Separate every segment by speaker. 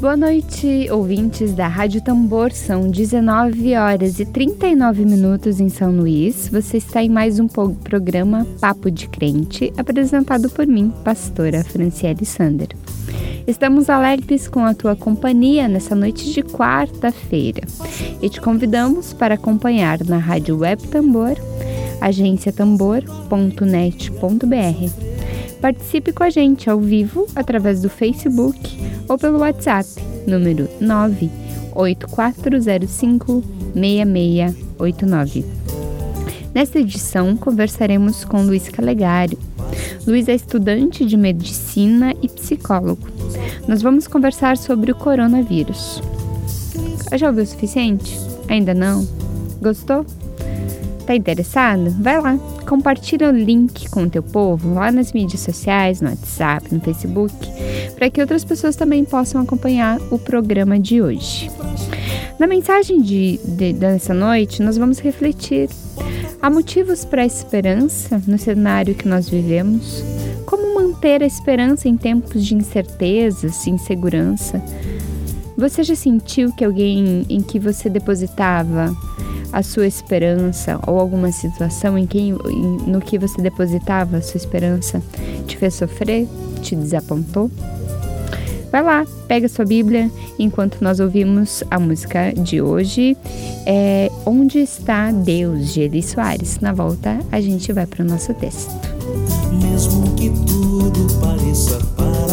Speaker 1: Boa noite, ouvintes da Rádio Tambor. São 19 horas e 39 minutos em São Luís. Você está em mais um programa Papo de Crente, apresentado por mim, pastora Franciele Sander. Estamos alegres com a tua companhia nessa noite de quarta-feira e te convidamos para acompanhar na Rádio Web Tambor, agenciatambor.net.br. Participe com a gente ao vivo através do Facebook ou pelo WhatsApp, número 98405 6689. Nesta edição, conversaremos com Luiz Calegari. Luiz é estudante de medicina e psicólogo. Nós vamos conversar sobre o coronavírus. Já ouviu o suficiente? Ainda não? Gostou? Tá interessado? Vai lá, compartilha o link com o teu povo lá nas mídias sociais, no WhatsApp, no Facebook, para que outras pessoas também possam acompanhar o programa de hoje. Na mensagem de, de, dessa noite, nós vamos refletir. Há motivos para a esperança no cenário que nós vivemos? Como manter a esperança em tempos de incertezas, insegurança? Você já sentiu que alguém em que você depositava a sua esperança ou alguma situação em quem, no que você depositava a sua esperança te fez sofrer, te desapontou? Vai lá, pega sua Bíblia enquanto nós ouvimos a música de hoje, é Onde está Deus, de Eli Soares. Na volta, a gente vai para o nosso texto.
Speaker 2: Mesmo que tudo pareça paralisar,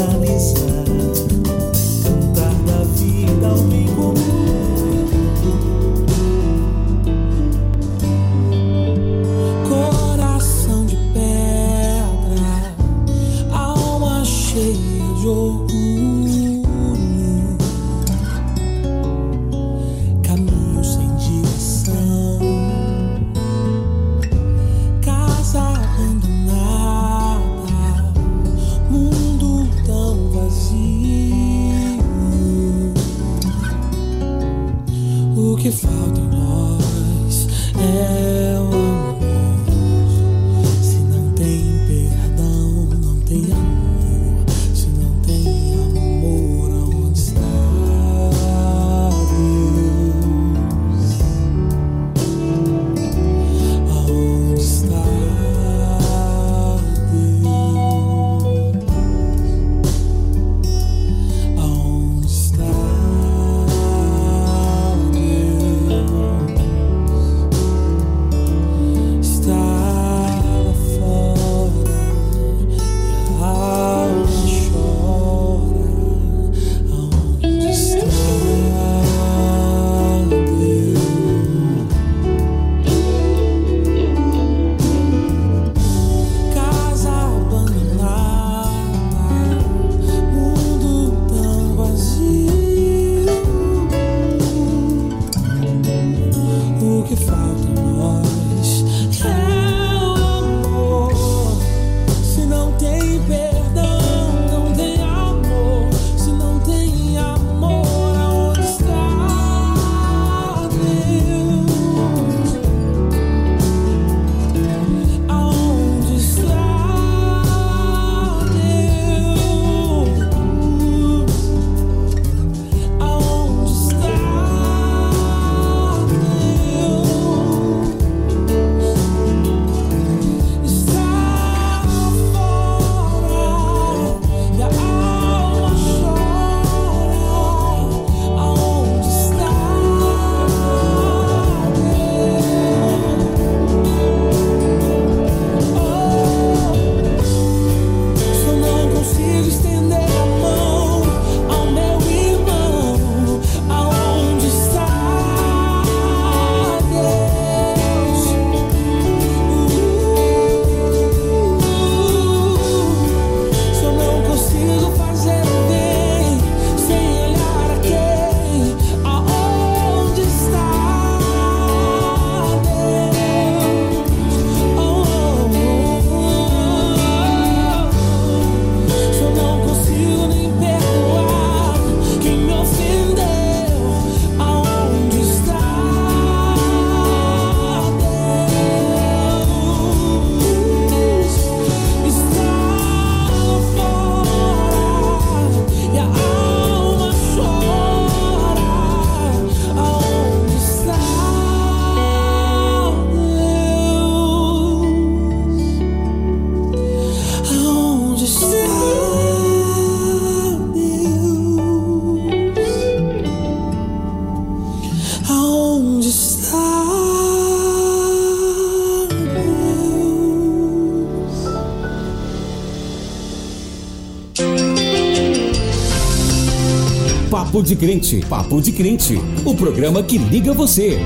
Speaker 3: Papo de Crente, Papo de Crente, o programa que liga você.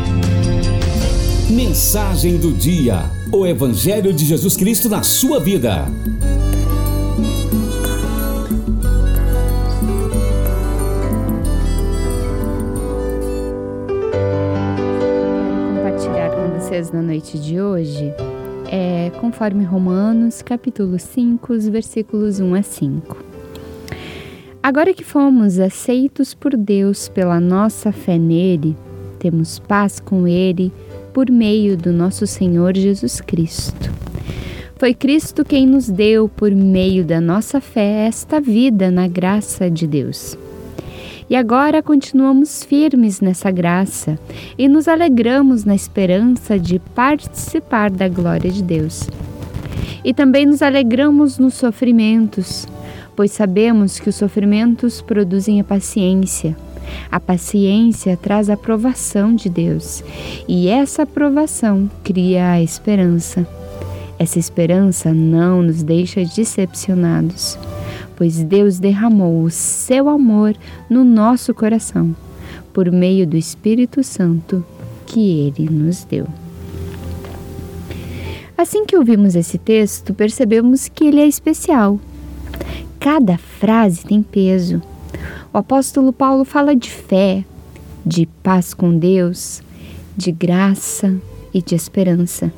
Speaker 3: Mensagem do dia: O Evangelho de Jesus Cristo na sua vida.
Speaker 1: Compartilhar com vocês na noite de hoje é conforme Romanos, capítulo 5, versículos 1 a 5. Agora que fomos aceitos por Deus pela nossa fé nele, temos paz com ele por meio do nosso Senhor Jesus Cristo. Foi Cristo quem nos deu, por meio da nossa fé, esta vida na graça de Deus. E agora continuamos firmes nessa graça e nos alegramos na esperança de participar da glória de Deus. E também nos alegramos nos sofrimentos, pois sabemos que os sofrimentos produzem a paciência. A paciência traz a aprovação de Deus, e essa aprovação cria a esperança. Essa esperança não nos deixa decepcionados, pois Deus derramou o seu amor no nosso coração, por meio do Espírito Santo que ele nos deu. Assim que ouvimos esse texto, percebemos que ele é especial Cada frase tem peso. O apóstolo Paulo fala de fé, de paz com Deus, de graça e de esperança.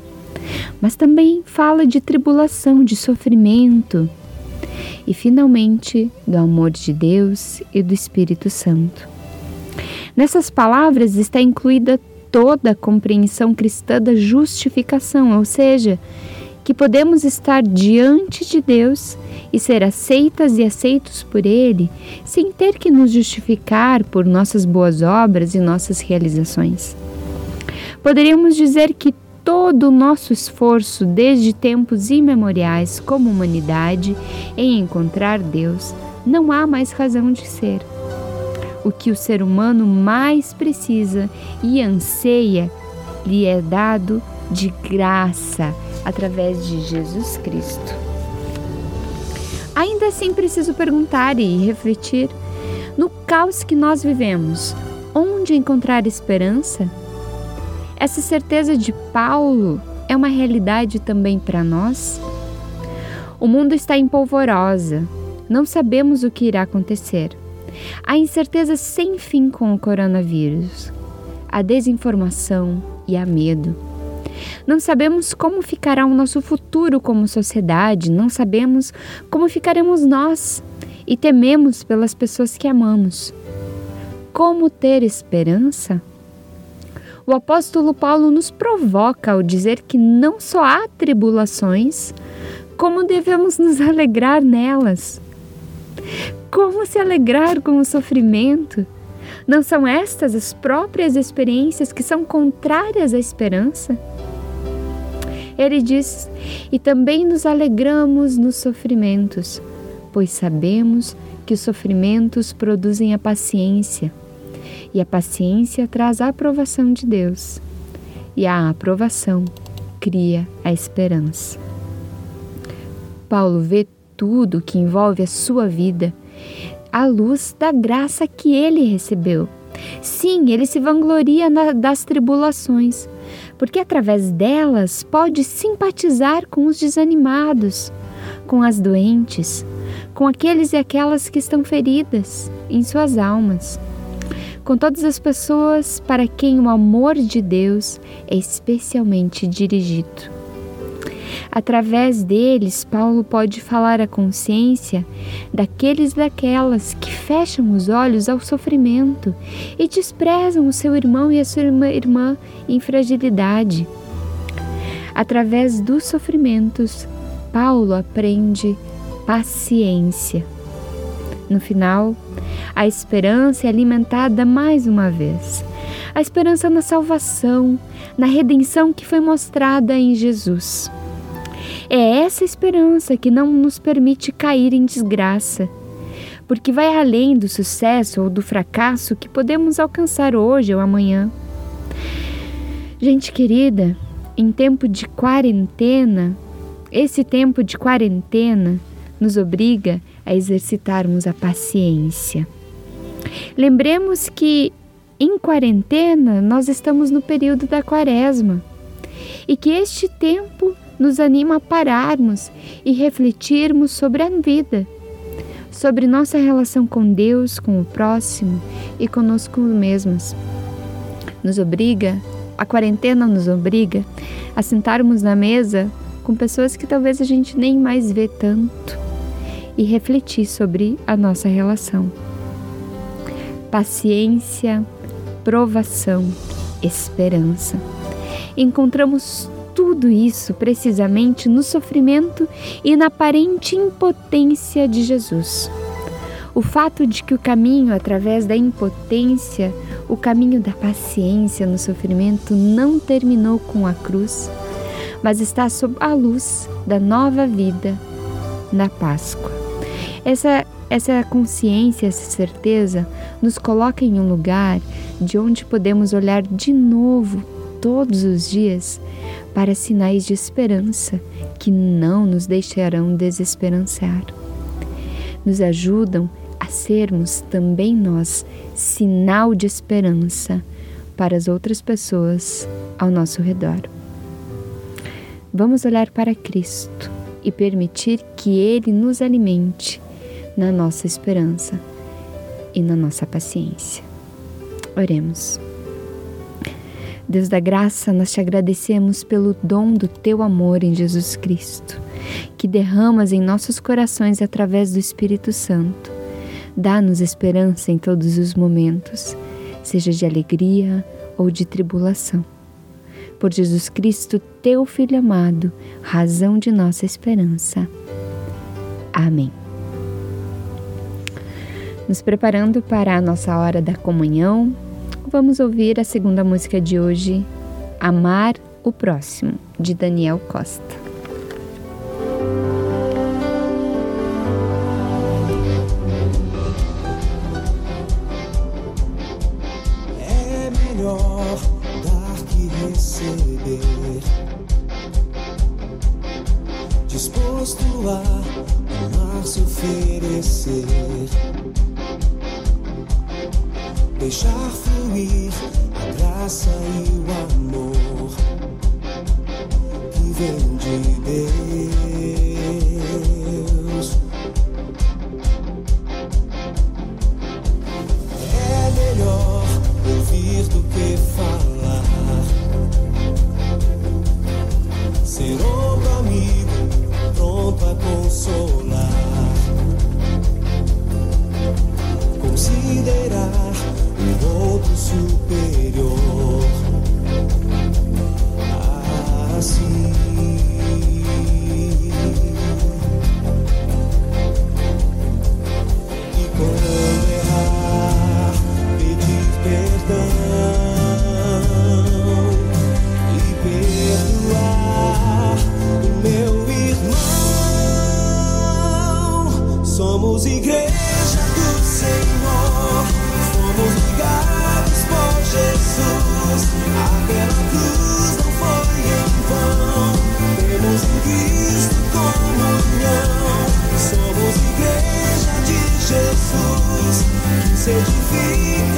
Speaker 1: Mas também fala de tribulação, de sofrimento e, finalmente, do amor de Deus e do Espírito Santo. Nessas palavras está incluída toda a compreensão cristã da justificação, ou seja, que podemos estar diante de Deus e ser aceitas e aceitos por Ele, sem ter que nos justificar por nossas boas obras e nossas realizações. Poderíamos dizer que todo o nosso esforço desde tempos imemoriais como humanidade em encontrar Deus não há mais razão de ser. O que o ser humano mais precisa e anseia lhe é dado de graça através de Jesus Cristo. Ainda assim, preciso perguntar e refletir: no caos que nós vivemos, onde encontrar esperança? Essa certeza de Paulo é uma realidade também para nós? O mundo está em polvorosa, não sabemos o que irá acontecer. Há incerteza sem fim com o coronavírus, a desinformação e a medo. Não sabemos como ficará o nosso futuro como sociedade, não sabemos como ficaremos nós e tememos pelas pessoas que amamos. Como ter esperança? O apóstolo Paulo nos provoca ao dizer que não só há tribulações, como devemos nos alegrar nelas. Como se alegrar com o sofrimento? Não são estas as próprias experiências que são contrárias à esperança? Ele diz: E também nos alegramos nos sofrimentos, pois sabemos que os sofrimentos produzem a paciência, e a paciência traz a aprovação de Deus, e a aprovação cria a esperança. Paulo vê tudo que envolve a sua vida à luz da graça que ele recebeu. Sim, ele se vangloria das tribulações, porque através delas pode simpatizar com os desanimados, com as doentes, com aqueles e aquelas que estão feridas em suas almas, com todas as pessoas para quem o amor de Deus é especialmente dirigido. Através deles, Paulo pode falar à consciência daqueles e daquelas que fecham os olhos ao sofrimento e desprezam o seu irmão e a sua irmã em fragilidade. Através dos sofrimentos, Paulo aprende paciência. No final, a esperança é alimentada mais uma vez. A esperança na salvação, na redenção que foi mostrada em Jesus. É essa esperança que não nos permite cair em desgraça, porque vai além do sucesso ou do fracasso que podemos alcançar hoje ou amanhã. Gente querida, em tempo de quarentena, esse tempo de quarentena nos obriga a exercitarmos a paciência. Lembremos que em quarentena nós estamos no período da quaresma e que este tempo nos anima a pararmos e refletirmos sobre a vida, sobre nossa relação com Deus, com o próximo e conosco mesmos. Nos obriga, a quarentena nos obriga a sentarmos na mesa com pessoas que talvez a gente nem mais vê tanto e refletir sobre a nossa relação. Paciência, provação, esperança. Encontramos tudo isso precisamente no sofrimento e na aparente impotência de Jesus. O fato de que o caminho através da impotência, o caminho da paciência no sofrimento não terminou com a cruz, mas está sob a luz da nova vida na Páscoa. Essa essa consciência, essa certeza nos coloca em um lugar de onde podemos olhar de novo todos os dias para sinais de esperança que não nos deixarão desesperançar. Nos ajudam a sermos também nós sinal de esperança para as outras pessoas ao nosso redor. Vamos olhar para Cristo e permitir que Ele nos alimente na nossa esperança e na nossa paciência. Oremos. Deus da graça, nós te agradecemos pelo dom do teu amor em Jesus Cristo, que derramas em nossos corações através do Espírito Santo. Dá-nos esperança em todos os momentos, seja de alegria ou de tribulação. Por Jesus Cristo, teu Filho amado, razão de nossa esperança. Amém. Nos preparando para a nossa hora da comunhão, vamos ouvir a segunda música de hoje, Amar o Próximo, de Daniel Costa.
Speaker 2: Que se edifica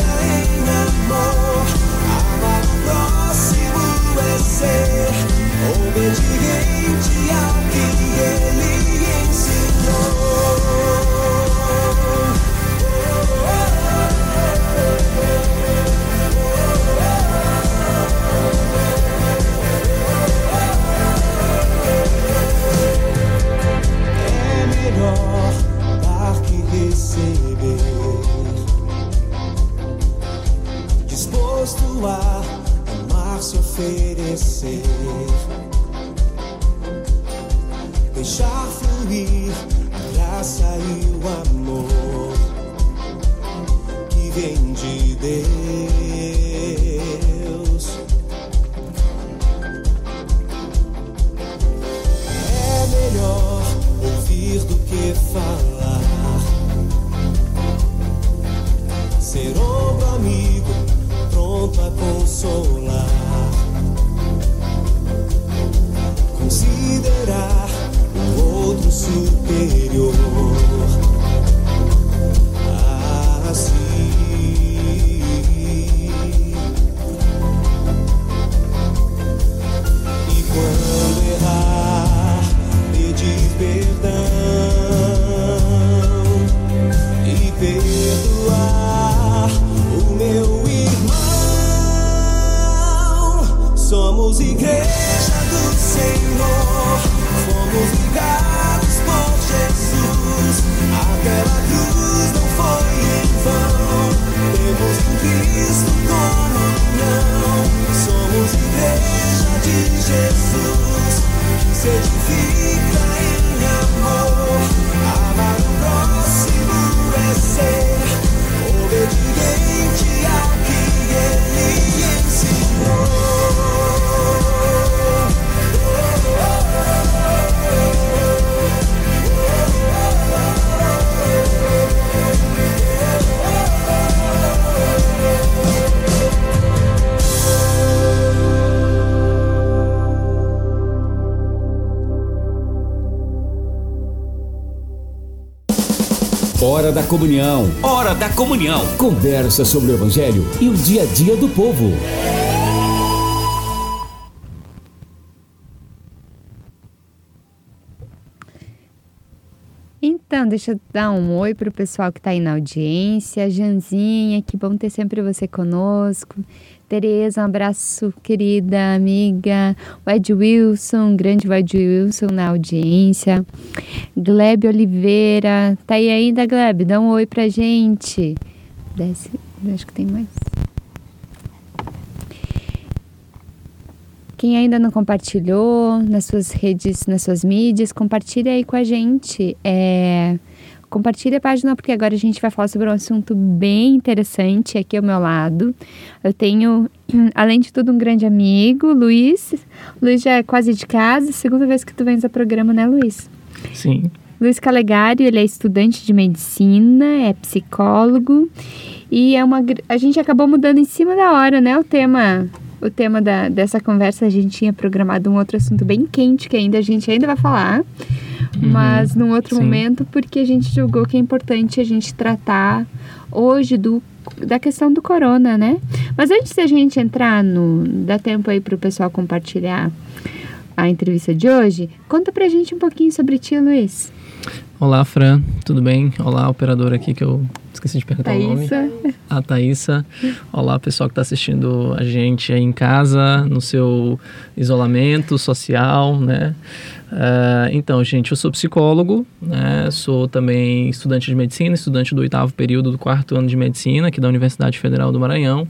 Speaker 3: Hora da comunhão. Hora da comunhão. Conversa sobre o evangelho e o dia a dia do povo.
Speaker 1: Deixa eu dar um oi pro pessoal que tá aí na audiência. Janzinha, que bom ter sempre você conosco. Tereza, um abraço, querida amiga. O Wilson, grande Ed Wilson na audiência. Gleb Oliveira, tá aí ainda, Gleb? Dá um oi pra gente. Desce, acho que tem mais. Quem ainda não compartilhou nas suas redes, nas suas mídias, compartilha aí com a gente. É, compartilha a página porque agora a gente vai falar sobre um assunto bem interessante aqui ao meu lado. Eu tenho, além de tudo, um grande amigo, Luiz. Luiz já é quase de casa, segunda vez que tu vens ao programa, né, Luiz?
Speaker 4: Sim.
Speaker 1: Luiz Calegari, ele é estudante de medicina, é psicólogo e é uma a gente acabou mudando em cima da hora, né, o tema o tema da, dessa conversa a gente tinha programado um outro assunto bem quente que ainda a gente ainda vai falar, mas num outro
Speaker 4: sim.
Speaker 1: momento porque a gente julgou que é importante a gente tratar hoje do da questão do corona, né? Mas antes da gente entrar no dá tempo aí pro pessoal compartilhar a entrevista de hoje, conta pra gente um pouquinho sobre ti, Luiz.
Speaker 4: Olá, Fran, tudo bem? Olá, operadora aqui que eu esqueci de perguntar o nome.
Speaker 1: Thaísa.
Speaker 4: A Thaísa. Olá, pessoal que está assistindo a gente aí em casa, no seu isolamento social, né? Ah, então, gente, eu sou psicólogo, né? Sou também estudante de medicina, estudante do oitavo período do quarto ano de medicina aqui da Universidade Federal do Maranhão.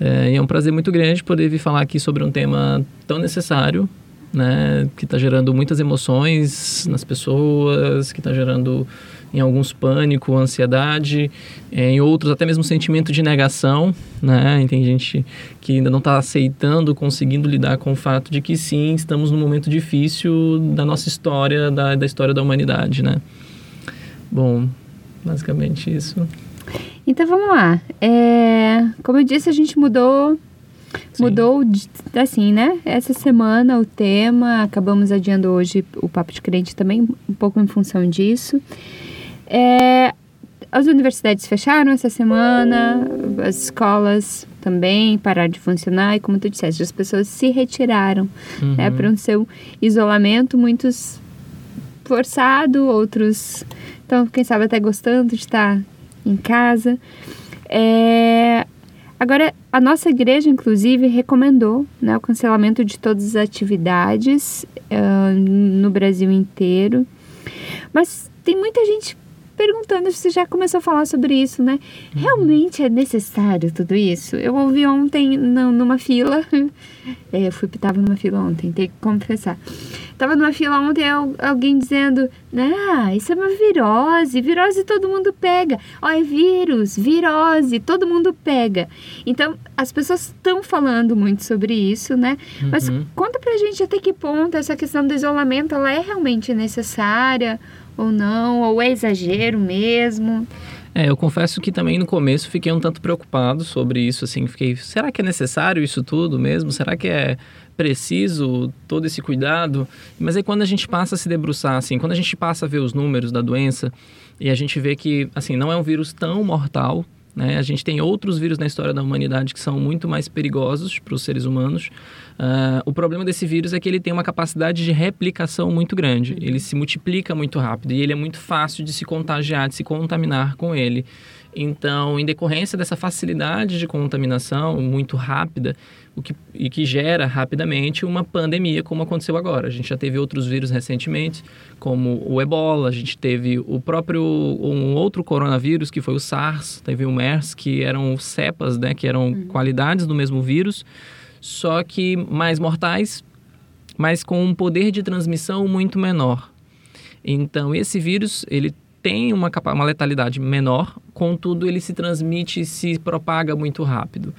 Speaker 4: É, e é um prazer muito grande poder vir falar aqui sobre um tema tão necessário, né, que está gerando muitas emoções nas pessoas, que está gerando em alguns pânico, ansiedade, é, em outros até mesmo sentimento de negação, né? Tem gente que ainda não está aceitando, conseguindo lidar com o fato de que sim, estamos num momento difícil da nossa história, da, da história da humanidade, né? Bom, basicamente isso.
Speaker 1: Então vamos lá. É, como eu disse, a gente mudou.
Speaker 4: Sim.
Speaker 1: Mudou assim, né? Essa semana o tema, acabamos adiando hoje o Papo de Crente também, um pouco em função disso. É, as universidades fecharam essa semana, as escolas também pararam de funcionar, e como tu disseste, as pessoas se retiraram né,
Speaker 4: Uhum.
Speaker 1: para um seu isolamento, muitos forçado, outros, então, quem sabe até gostando de estar em casa. É, Agora, a nossa igreja, inclusive, recomendou né, o cancelamento de todas as atividades ah, no Brasil inteiro. Mas tem muita gente perguntando se você já começou a falar sobre isso, né? Realmente é necessário tudo isso? Eu ouvi ontem nu- numa fila, é, eu fui, tava numa fila ontem, tenho que confessar. Tava numa fila ontem al- alguém dizendo, ah, isso é uma virose, virose todo mundo pega. Ó, é vírus, virose, todo mundo pega. Então, as pessoas estão falando muito sobre isso, né? Mas
Speaker 4: Uhum.
Speaker 1: conta pra gente até que ponto essa questão do isolamento, ela é realmente necessária ou não, ou é exagero mesmo.
Speaker 4: É, eu confesso que também no começo fiquei um tanto preocupado sobre isso, assim, fiquei, será que é necessário isso tudo mesmo? Será que é preciso todo esse cuidado? Mas aí quando a gente passa a se debruçar, assim, quando a gente passa a ver os números da doença e a gente vê que, assim, não é um vírus tão mortal, né? A gente tem outros vírus na história da humanidade que são muito mais perigosos para os seres humanos. Ah, o problema desse vírus é que ele tem uma capacidade de replicação muito grande. Ele se multiplica muito rápido e ele é muito fácil de se contagiar, de se contaminar com ele. Então, em decorrência dessa facilidade de contaminação muito rápida, o que, e que gera rapidamente uma pandemia, como aconteceu agora. A gente já teve outros vírus recentemente, como o ebola, a gente teve o próprio, um outro coronavírus, que foi o SARS, teve o MERS, que eram cepas, né, que eram qualidades do mesmo vírus, só que mais mortais mas com um poder de transmissão muito menor. Então, esse vírus, ele tem uma, uma letalidade menor, contudo, ele se transmite e se propaga muito rápido.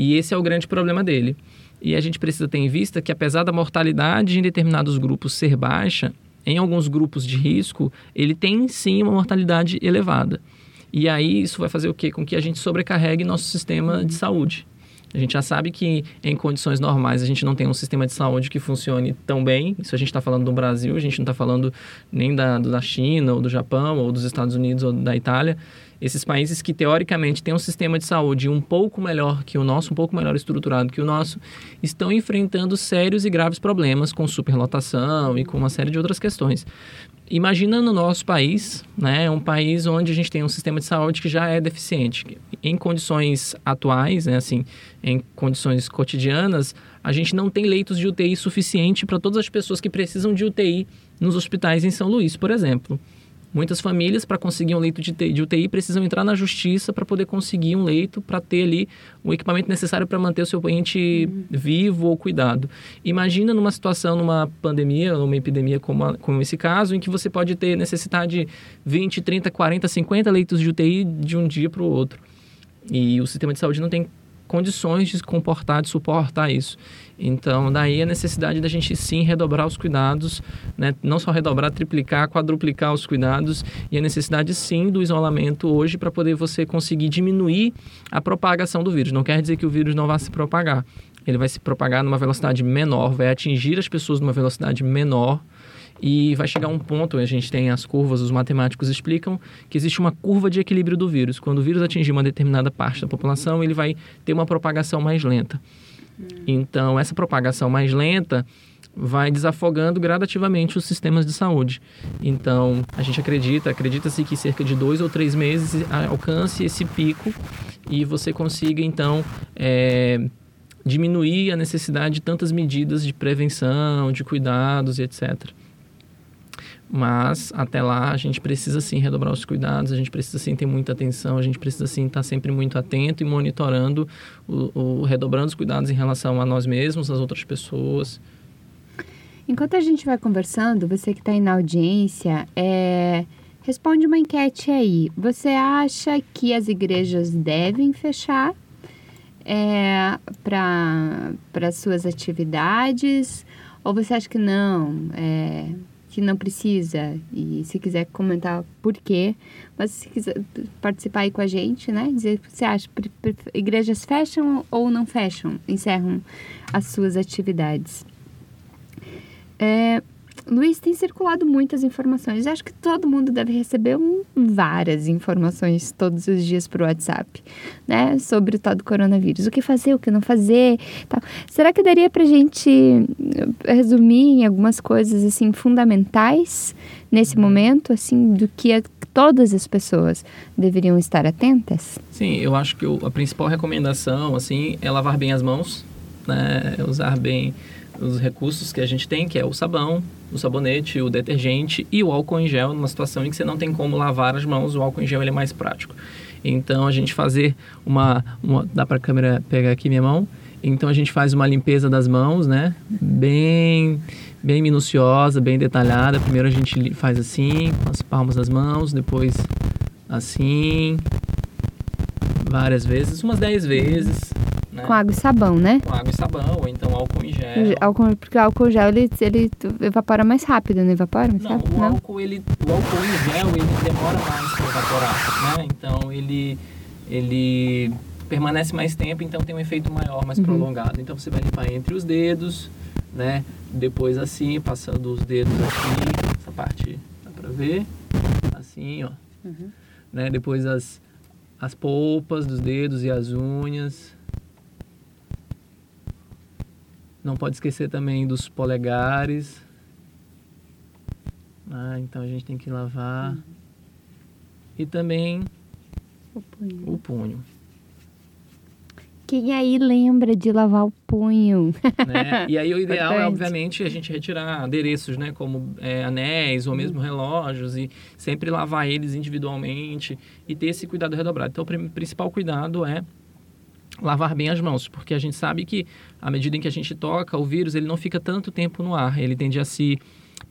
Speaker 4: E esse é o grande problema dele. E a gente precisa ter em vista que, apesar da mortalidade em determinados grupos ser baixa, em alguns grupos de risco, ele tem sim uma mortalidade elevada. E aí isso vai fazer o quê? Com que a gente sobrecarregue nosso sistema de saúde. A gente já sabe que em condições normais a gente não tem um sistema de saúde que funcione tão bem. Isso a gente está falando do Brasil, a gente não está falando nem da, da China, ou do Japão, ou dos Estados Unidos, ou da Itália. Esses países que teoricamente têm um sistema de saúde um pouco melhor que o nosso, um pouco melhor estruturado que o nosso, estão enfrentando sérios e graves problemas com superlotação e com uma série de outras questões. Imagina no nosso país, né, um país onde a gente tem um sistema de saúde que já é deficiente. Em condições atuais, né, assim, em condições cotidianas, a gente não tem leitos de UTI suficiente para todas as pessoas que precisam de UTI nos hospitais em São Luís, por exemplo. Muitas famílias, para conseguir um leito de de UTI, precisam entrar na justiça para poder conseguir um leito, para ter ali o equipamento necessário para manter o seu ente vivo ou cuidado. Imagina numa situação, numa pandemia, numa epidemia como, a- como esse caso, em que você pode ter necessidade de 20, 30, 40, 50 leitos de UTI de um dia para o outro. E o sistema de saúde não tem condições de se comportar, de suportar isso. Então, daí a necessidade da gente sim redobrar os cuidados, né? não só redobrar, triplicar, quadruplicar os cuidados, e a necessidade sim do isolamento hoje para poder você conseguir diminuir a propagação do vírus. Não quer dizer que o vírus não vá se propagar. Ele vai se propagar numa velocidade menor, vai atingir as pessoas numa velocidade menor, e vai chegar um ponto, a gente tem as curvas, os matemáticos explicam que existe uma curva de equilíbrio do vírus. Quando o vírus atingir uma determinada parte da população, ele vai ter uma propagação mais lenta. Então, essa propagação mais lenta vai desafogando gradativamente os sistemas de saúde. Então, a gente acredita, acredita-se que cerca de dois ou três meses alcance esse pico e você consiga, então, é, diminuir a necessidade de tantas medidas de prevenção, de cuidados e etc. Mas até lá a gente precisa sim redobrar os cuidados, a gente precisa sim ter muita atenção, a gente precisa sim estar sempre muito atento e monitorando, o, o- redobrando os cuidados em relação a nós mesmos, às outras pessoas.
Speaker 1: Enquanto a gente vai conversando, você que está aí na audiência, é, responde uma enquete aí. Você acha que as igrejas devem fechar é, para suas atividades? Ou você acha que não, é, que não precisa? E se quiser comentar por quê, mas se quiser participar aí com a gente, né? Dizer o que você acha, igrejas fecham ou não fecham, encerram as suas atividades? É, Luiz, tem circulado muitas informações. Eu acho que todo mundo deve receber um- várias informações todos os dias por WhatsApp, né? Sobre o tal do coronavírus. O que fazer, o que não fazer. Tal. Será que daria pra gente eh, resumir em algumas coisas, assim, fundamentais nesse momento, assim, do que a- todas as pessoas deveriam estar atentas?
Speaker 4: Sim, eu acho que o- a principal recomendação, assim, é lavar bem as mãos, né? Usar bem os recursos que a gente tem, que é o sabão, o sabonete, o detergente e o álcool em gel, numa situação em que você não tem como lavar as mãos, o álcool em gel ele é mais prático. Então, a gente fazer uma... uma dá para a câmera pegar aqui minha mão? Então, a gente faz uma limpeza das mãos, né? Bem, bem minuciosa, bem detalhada. Primeiro a gente faz assim, com as palmas das mãos, depois assim, várias vezes, umas 10 vezes, né?
Speaker 1: Com água e sabão, né?
Speaker 4: Com água e sabão, ou então álcool em gel.
Speaker 1: Álcool- porque o álcool gel, ele, ele evapora mais rápido, não evapora? mais
Speaker 4: Não,
Speaker 1: rápido?
Speaker 4: o álcool, ele, o álcool em gel, ele demora mais para evaporar, né? Então, ele, ele permanece mais tempo, então tem um efeito maior, mais prolongado. Então, você vai limpar entre os dedos, né? Depois assim, passando os dedos aqui, essa parte dá pra ver, assim, ó. Né? Depois as, as polpas dos dedos e as unhas. Não pode esquecer também dos polegares. Ah, então a gente tem que lavar. E também
Speaker 1: O punho.
Speaker 4: o punho.
Speaker 1: Quem aí lembra de lavar o punho?
Speaker 4: né? E aí o ideal é, obviamente, a gente retirar adereços, né? Como é, anéis ou mesmo relógios e sempre lavar eles individualmente e ter esse cuidado redobrado. Então, o principal cuidado é lavar bem as mãos, porque a gente sabe que à medida em que a gente toca, o vírus ele não fica tanto tempo no ar, ele tende a se,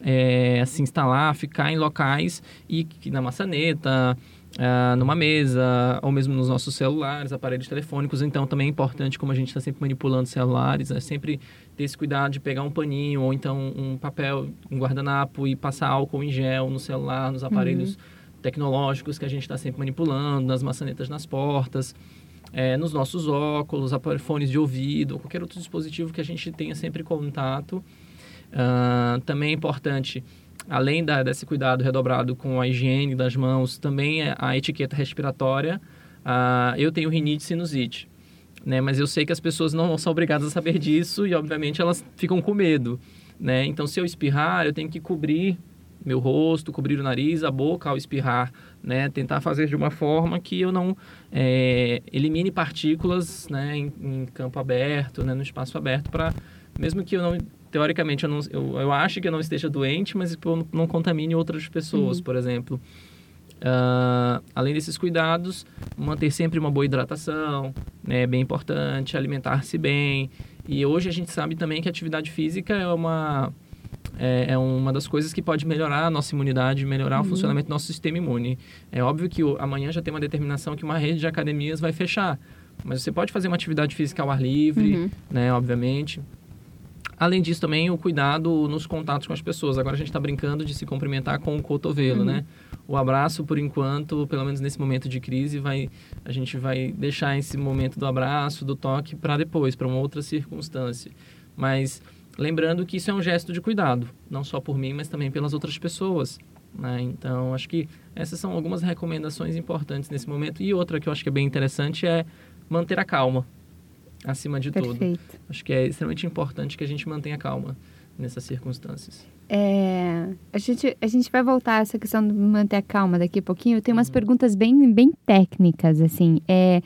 Speaker 4: é, a se instalar, ficar em locais e na maçaneta, ah, numa mesa, ou mesmo nos nossos celulares, aparelhos telefônicos. Então, também é importante, como a gente está sempre manipulando celulares, é sempre ter esse cuidado de pegar um paninho ou então um papel, um guardanapo e passar álcool em gel no celular, nos aparelhos tecnológicos que a gente está sempre manipulando, nas maçanetas nas portas, é, nos nossos óculos, fones de ouvido, ou qualquer outro dispositivo que a gente tenha sempre contato. Ah, também é importante, além da, desse cuidado redobrado com a higiene das mãos, também é a etiqueta respiratória. Ah, eu tenho rinite e sinusite, né? Mas eu sei que as pessoas não são obrigadas a saber disso e, obviamente, elas ficam com medo, né? Então, se eu espirrar, eu tenho que cobrir meu rosto, cobrir o nariz, a boca ao espirrar, né? Tentar fazer de uma forma que eu não é, elimine partículas, né? Em, em campo aberto, né? No espaço aberto, para mesmo que eu não teoricamente eu não eu, eu acho que eu não esteja doente, mas eu não, não contamine outras pessoas, por exemplo. Ah, além desses cuidados, manter sempre uma boa hidratação, né, é bem importante, alimentar-se bem. E hoje a gente sabe também que a atividade física é uma é, é uma das coisas que pode melhorar a nossa imunidade, melhorar o funcionamento do nosso sistema imune. É óbvio que o- amanhã já tem uma determinação que uma rede de academias vai fechar, mas você pode fazer uma atividade física ao ar livre, né, obviamente. Além disso, também o cuidado nos contatos com as pessoas. Agora a gente está brincando de se cumprimentar com o cotovelo, né? O abraço, por enquanto, pelo menos nesse momento de crise, vai, a gente vai deixar esse momento do abraço, do toque, para depois, para uma outra circunstância. Mas lembrando que isso é um gesto de cuidado, não só por mim, mas também pelas outras pessoas. Né? Então, acho que essas são algumas recomendações importantes nesse momento. E outra que eu acho que é bem interessante é manter a calma, acima de tudo.
Speaker 1: Perfeito.
Speaker 4: Acho que é extremamente importante que a gente mantenha calma nessas circunstâncias.
Speaker 1: É, a, gente, a gente vai voltar a essa questão de manter a calma daqui a pouquinho. Eu tenho umas perguntas bem, bem técnicas, assim. É,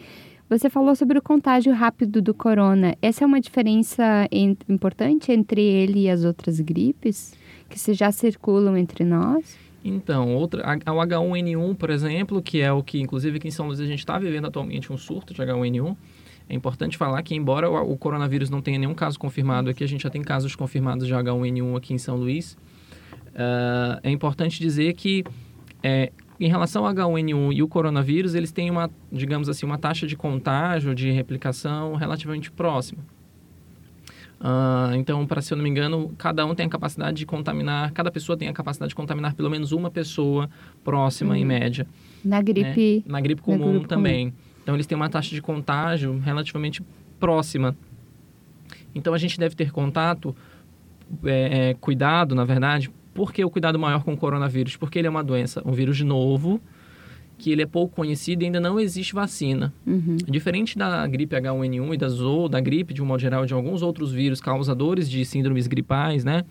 Speaker 1: você falou sobre o contágio rápido do corona. Essa é uma diferença en- importante entre ele e as outras gripes? Que se já circulam entre nós?
Speaker 4: Então, outra, a- o H1N1, por exemplo, que é o que, inclusive, aqui em São Luís a gente está vivendo atualmente um surto de H1N1. É importante falar que, embora o, o coronavírus não tenha nenhum caso confirmado aqui, a gente já tem casos confirmados de H1N1 aqui em São Luís. Ah, é importante dizer que, é, em relação ao H1N1 e o coronavírus, eles têm uma, digamos assim, uma taxa de contágio, de replicação relativamente próxima. Ah, então, para se eu não me engano, cada um tem a capacidade de contaminar, cada pessoa tem a capacidade de contaminar pelo menos uma pessoa próxima, em média.
Speaker 1: Na
Speaker 4: né?
Speaker 1: gripe.
Speaker 4: Na gripe
Speaker 1: na
Speaker 4: comum
Speaker 1: gripe
Speaker 4: também. Então, eles têm uma taxa de contágio relativamente próxima. Então, a gente deve ter contato, é, é, cuidado, na verdade. Por que o cuidado maior com o coronavírus? Porque ele é uma doença, um vírus novo, que ele é pouco conhecido e ainda não existe vacina.
Speaker 1: Uhum.
Speaker 4: Diferente da gripe H1N1 e das, ou da gripe, de um modo geral, de alguns outros vírus causadores de síndromes gripais, né?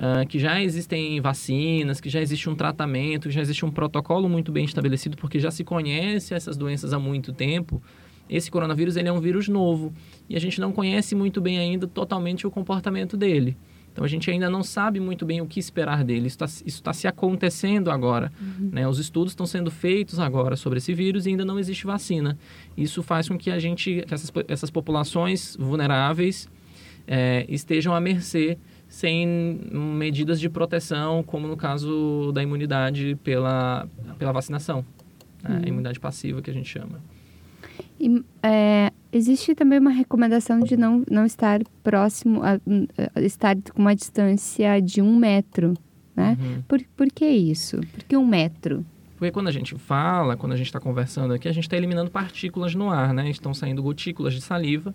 Speaker 4: Ah, que já existem vacinas, que já existe um tratamento, que já existe um protocolo muito bem estabelecido, porque já se conhece essas doenças há muito tempo. Esse coronavírus ele é um vírus novo e a gente não conhece muito bem ainda totalmente o comportamento dele. Então a gente ainda não sabe muito bem o que esperar dele. Isso está se acontecendo agora. Né? Os estudos estão sendo feitos agora sobre esse vírus e ainda não existe vacina. Isso faz com que a gente, que essas, essas populações vulneráveis eh, estejam à mercê sem medidas de proteção, como no caso da imunidade pela, pela vacinação. né? A imunidade passiva que a gente chama.
Speaker 1: E, é, existe também uma recomendação de não, não estar próximo, a, a estar com uma distância de um metro, né?
Speaker 4: Uhum.
Speaker 1: Por, por que isso? Por que um metro?
Speaker 4: Porque quando a gente fala, quando a gente está conversando aqui, a gente está eliminando partículas no ar, né? Estão saindo gotículas de saliva.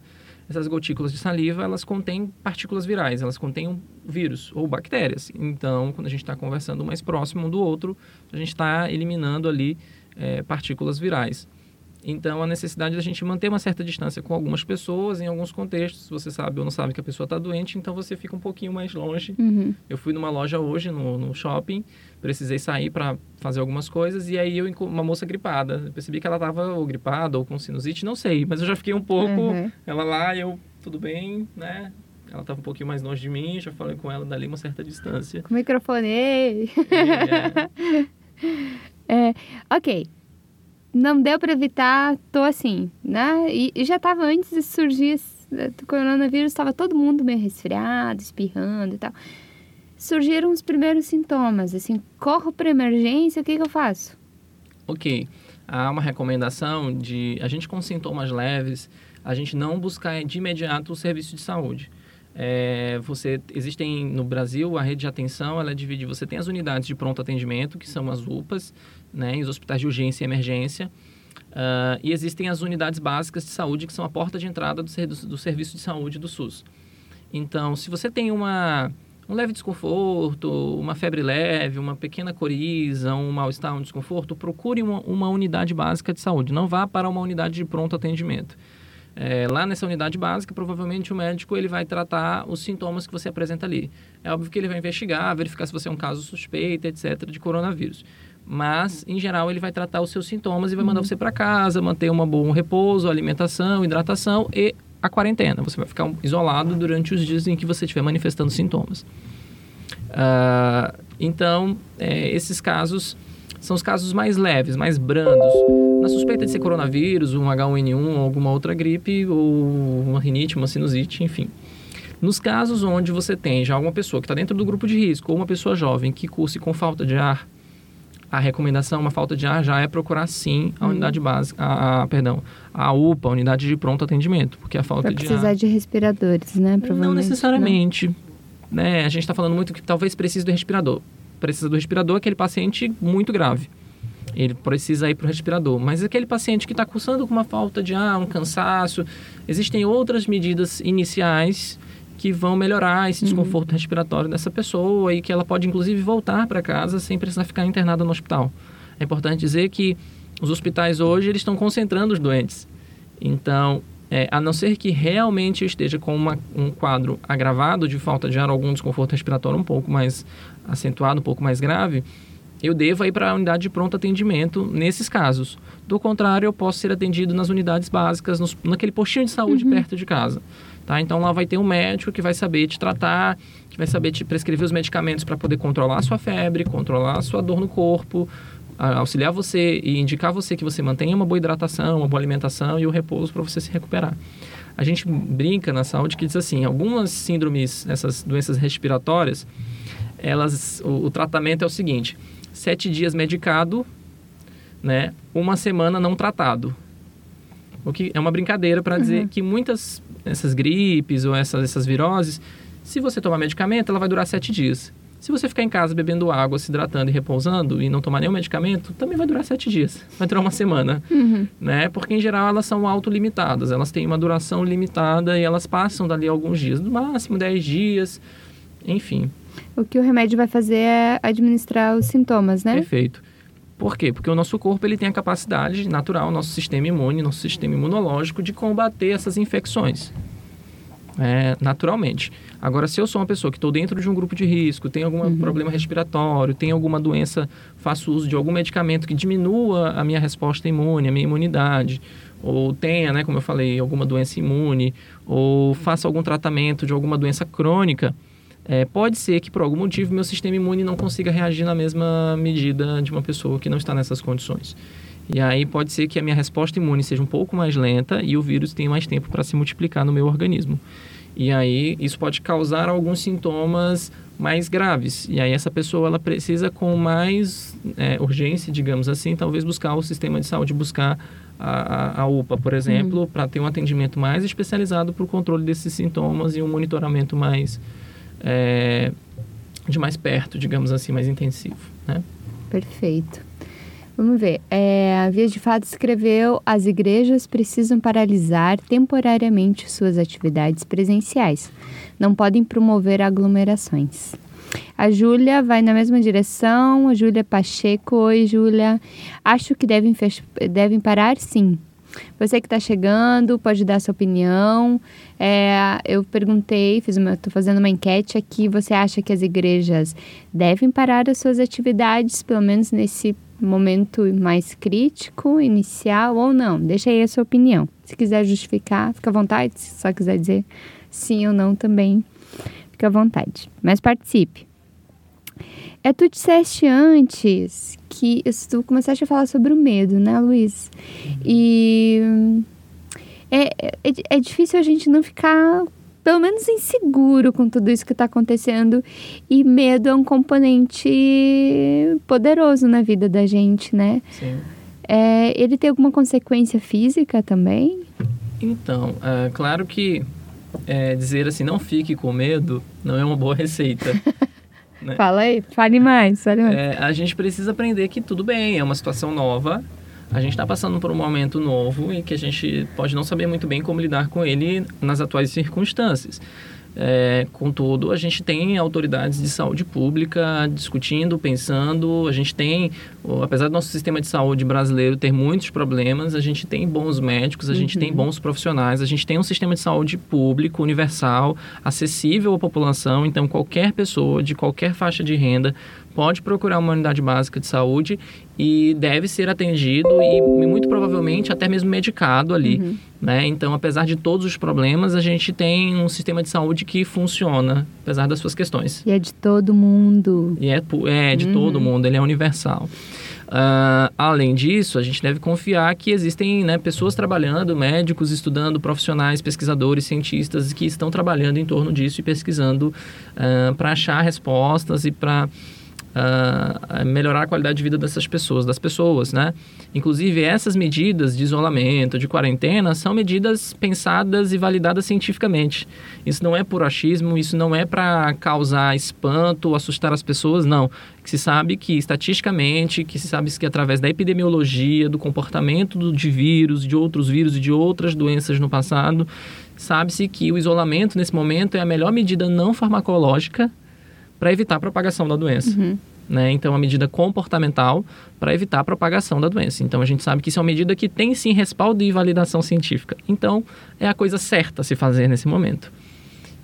Speaker 4: Essas gotículas de saliva, elas contêm partículas virais, elas contêm um vírus ou bactérias. Então, quando a gente está conversando mais próximo um do outro, a gente está eliminando ali eh, partículas virais. Então, a necessidade da gente manter uma certa distância com algumas pessoas, em alguns contextos, você sabe ou não sabe que a pessoa está doente, então você fica um pouquinho mais longe
Speaker 1: Uhum.
Speaker 4: eu fui numa loja hoje, no, no shopping, precisei sair para fazer algumas coisas e aí eu uma moça gripada. Eu percebi que ela estava ou gripada ou com sinusite, não sei, mas eu já fiquei um pouco.
Speaker 1: Uhum.
Speaker 4: Ela lá, eu, tudo bem, né? Ela estava um pouquinho mais longe de mim, já falei com ela dali uma certa distância.
Speaker 1: Com o microfone. ei!
Speaker 4: E, é,
Speaker 1: É, ok. Não deu para evitar, tô assim, né? E, e já tava antes de surgir esse- do coronavírus, estava todo mundo meio resfriado, espirrando e tal. Surgiram os primeiros sintomas, assim, corro para emergência, o que que eu faço?
Speaker 4: Ok. Há uma recomendação de a gente com sintomas leves, a gente não buscar de imediato o serviço de saúde. É, você existem no Brasil a rede de atenção ela dividida você tem as unidades de pronto atendimento que são as UPAs né os hospitais de urgência e emergência Ah, e existem as unidades básicas de saúde que são a porta de entrada do, ser- do serviço de saúde do SUS então se você tem uma um leve desconforto, uma febre leve, uma pequena coriza, um mal-estar, um desconforto, procure uma, uma unidade básica de saúde. Não vá para uma unidade de pronto atendimento. É, lá nessa unidade básica, provavelmente o médico ele vai tratar os sintomas que você apresenta ali. É óbvio que ele vai investigar, verificar se você é um caso suspeito, etc., de coronavírus. Mas, em geral, ele vai tratar os seus sintomas e vai mandar você para casa, manter uma bom repouso, alimentação, hidratação e a quarentena. Você vai ficar isolado durante os dias em que você estiver manifestando sintomas. Ah, então, é, esses casos são os casos mais leves, mais brandos. Na suspeita de ser coronavírus, um H1N1, alguma outra gripe, ou uma rinite, uma sinusite, enfim. Nos casos onde você tem já alguma pessoa que está dentro do grupo de risco, ou uma pessoa jovem que curse com falta de ar, a recomendação, uma falta de ar, já é procurar sim a unidade básica, a, a- perdão, a UPA, a unidade de pronto atendimento, porque a falta
Speaker 1: Vai
Speaker 4: de ar...
Speaker 1: precisar de respiradores, né? Provavelmente.
Speaker 4: Não necessariamente. Né? A gente está falando muito que talvez precise do respirador. Precisa do respirador aquele paciente muito grave. Ele precisa ir para o respirador. Mas aquele paciente que está cursando com uma falta de ar, um cansaço, existem outras medidas iniciais que vão melhorar esse desconforto respiratório dessa pessoa e que ela pode inclusive voltar para casa sem precisar ficar internada no hospital. É importante dizer que os hospitais hoje eles estão concentrando os doentes. Então, é, a não ser que realmente esteja com uma- um quadro agravado de falta de ar, algum desconforto respiratório um pouco mais acentuado, um pouco mais grave, eu devo ir para a unidade de pronto atendimento nesses casos. Do contrário, eu posso ser atendido nas unidades básicas, nos- naquele postinho de saúde perto de casa. Tá? Então lá vai ter um médico que vai saber te tratar, que vai saber te prescrever os medicamentos para poder controlar a sua febre, controlar a sua dor no corpo, auxiliar você e indicar você que você mantenha uma boa hidratação, uma boa alimentação e o repouso para você se recuperar. A gente brinca na saúde que diz assim, algumas síndromes, essas doenças respiratórias, elas, o, o tratamento é o seguinte: sete dias medicado, né, uma semana não tratado. O que é uma brincadeira para dizer que muitas essas gripes ou essas, essas viroses, se você tomar medicamento, ela vai durar sete dias. Se você ficar em casa bebendo água, se hidratando e repousando e não tomar nenhum medicamento, também vai durar sete dias. Vai durar uma semana, né? Porque em geral elas são autolimitadas, elas têm uma duração limitada e elas passam dali alguns dias, no máximo 10 dias, enfim.
Speaker 1: O que o remédio vai fazer é administrar os sintomas, né?
Speaker 4: Perfeito. Por quê? Porque o nosso corpo ele tem a capacidade natural, nosso sistema imune, nosso sistema imunológico, de combater essas infecções. É, naturalmente. Agora, se eu sou uma pessoa que estou dentro de um grupo de risco, tenho algum problema respiratório, tenho alguma doença, faço uso de algum medicamento que diminua a minha resposta imune, a minha imunidade, ou tenha, né, como eu falei, alguma doença imune, ou faça algum tratamento de alguma doença crônica, é, pode ser que por algum motivo meu sistema imune não consiga reagir na mesma medida de uma pessoa que não está nessas condições. E aí pode ser que a minha resposta imune seja um pouco mais lenta e o vírus tenha mais tempo para se multiplicar no meu organismo. E aí isso pode causar alguns sintomas mais graves. E aí essa pessoa ela precisa com mais é, urgência, digamos assim, talvez buscar o sistema de saúde, buscar a, a, UPA, por exemplo, para ter um atendimento mais especializado para o controle desses sintomas e um monitoramento mais é, de mais perto, digamos assim, mais intensivo, né?
Speaker 1: Perfeito. Vamos ver. É, a Via de Fato escreveu: as igrejas precisam paralisar temporariamente suas atividades presenciais. Não podem promover aglomerações. A Júlia vai na mesma direção. A Júlia Pacheco. Oi, Júlia. Acho que devem, devem parar sim. Você que está chegando pode dar sua opinião. É, eu perguntei, fiz uma, estou fazendo uma enquete aqui. Você acha que as igrejas devem parar as suas atividades, pelo menos nesse momento mais crítico, inicial ou não? Deixa aí a sua opinião. Se quiser justificar, fica à vontade. Se só quiser dizer sim ou não também, fica à vontade. Mas participe. É, tu disseste antes que tu começaste a falar sobre o medo, né, Luiz? E é, é, é difícil a gente não ficar, pelo menos, inseguro com tudo isso que está acontecendo. E medo é um componente poderoso na vida da gente, né?
Speaker 4: Sim.
Speaker 1: É, ele tem alguma consequência física também?
Speaker 4: Então, é, claro que é, dizer assim, não fique com medo, não é uma boa receita. Né?
Speaker 1: Fala aí, fale mais, fale mais.
Speaker 4: É, a gente precisa aprender que tudo bem, é uma situação nova. A gente está passando por um momento novo e que a gente pode não saber muito bem como lidar com ele nas atuais circunstâncias. É, contudo, a gente tem autoridades de saúde pública discutindo, pensando. A gente tem, apesar do nosso sistema de saúde brasileiro ter muitos problemas, a gente tem bons médicos, a gente tem bons profissionais, a gente tem um sistema de saúde público, universal, acessível à população. Então, qualquer pessoa de qualquer faixa de renda pode procurar uma unidade básica de saúde e deve ser atendido e muito provavelmente até mesmo medicado ali, né? Então, apesar de todos os problemas, a gente tem um sistema de saúde que funciona, apesar das suas questões.
Speaker 1: E é de todo mundo.
Speaker 4: E é, é de todo mundo, ele é universal. Ah, além disso, a gente deve confiar que existem né, pessoas trabalhando, médicos estudando, profissionais, pesquisadores, cientistas que estão trabalhando em torno disso e pesquisando para achar respostas e para melhorar a qualidade de vida dessas pessoas, das pessoas, né? Inclusive, essas medidas de isolamento, de quarentena, são medidas pensadas e validadas cientificamente. Isso não é por achismo, isso não é para causar espanto, assustar as pessoas, não. Que se sabe que, estatisticamente, que se sabe que através da epidemiologia, do comportamento do- de vírus, de outros vírus e de outras doenças no passado, sabe-se que o isolamento, nesse momento, é a melhor medida não farmacológica para evitar a propagação da doença. Né? Então, é uma medida comportamental para evitar a propagação da doença. Então, a gente sabe que isso é uma medida que tem sim respaldo e validação científica. Então, é a coisa certa a se fazer nesse momento.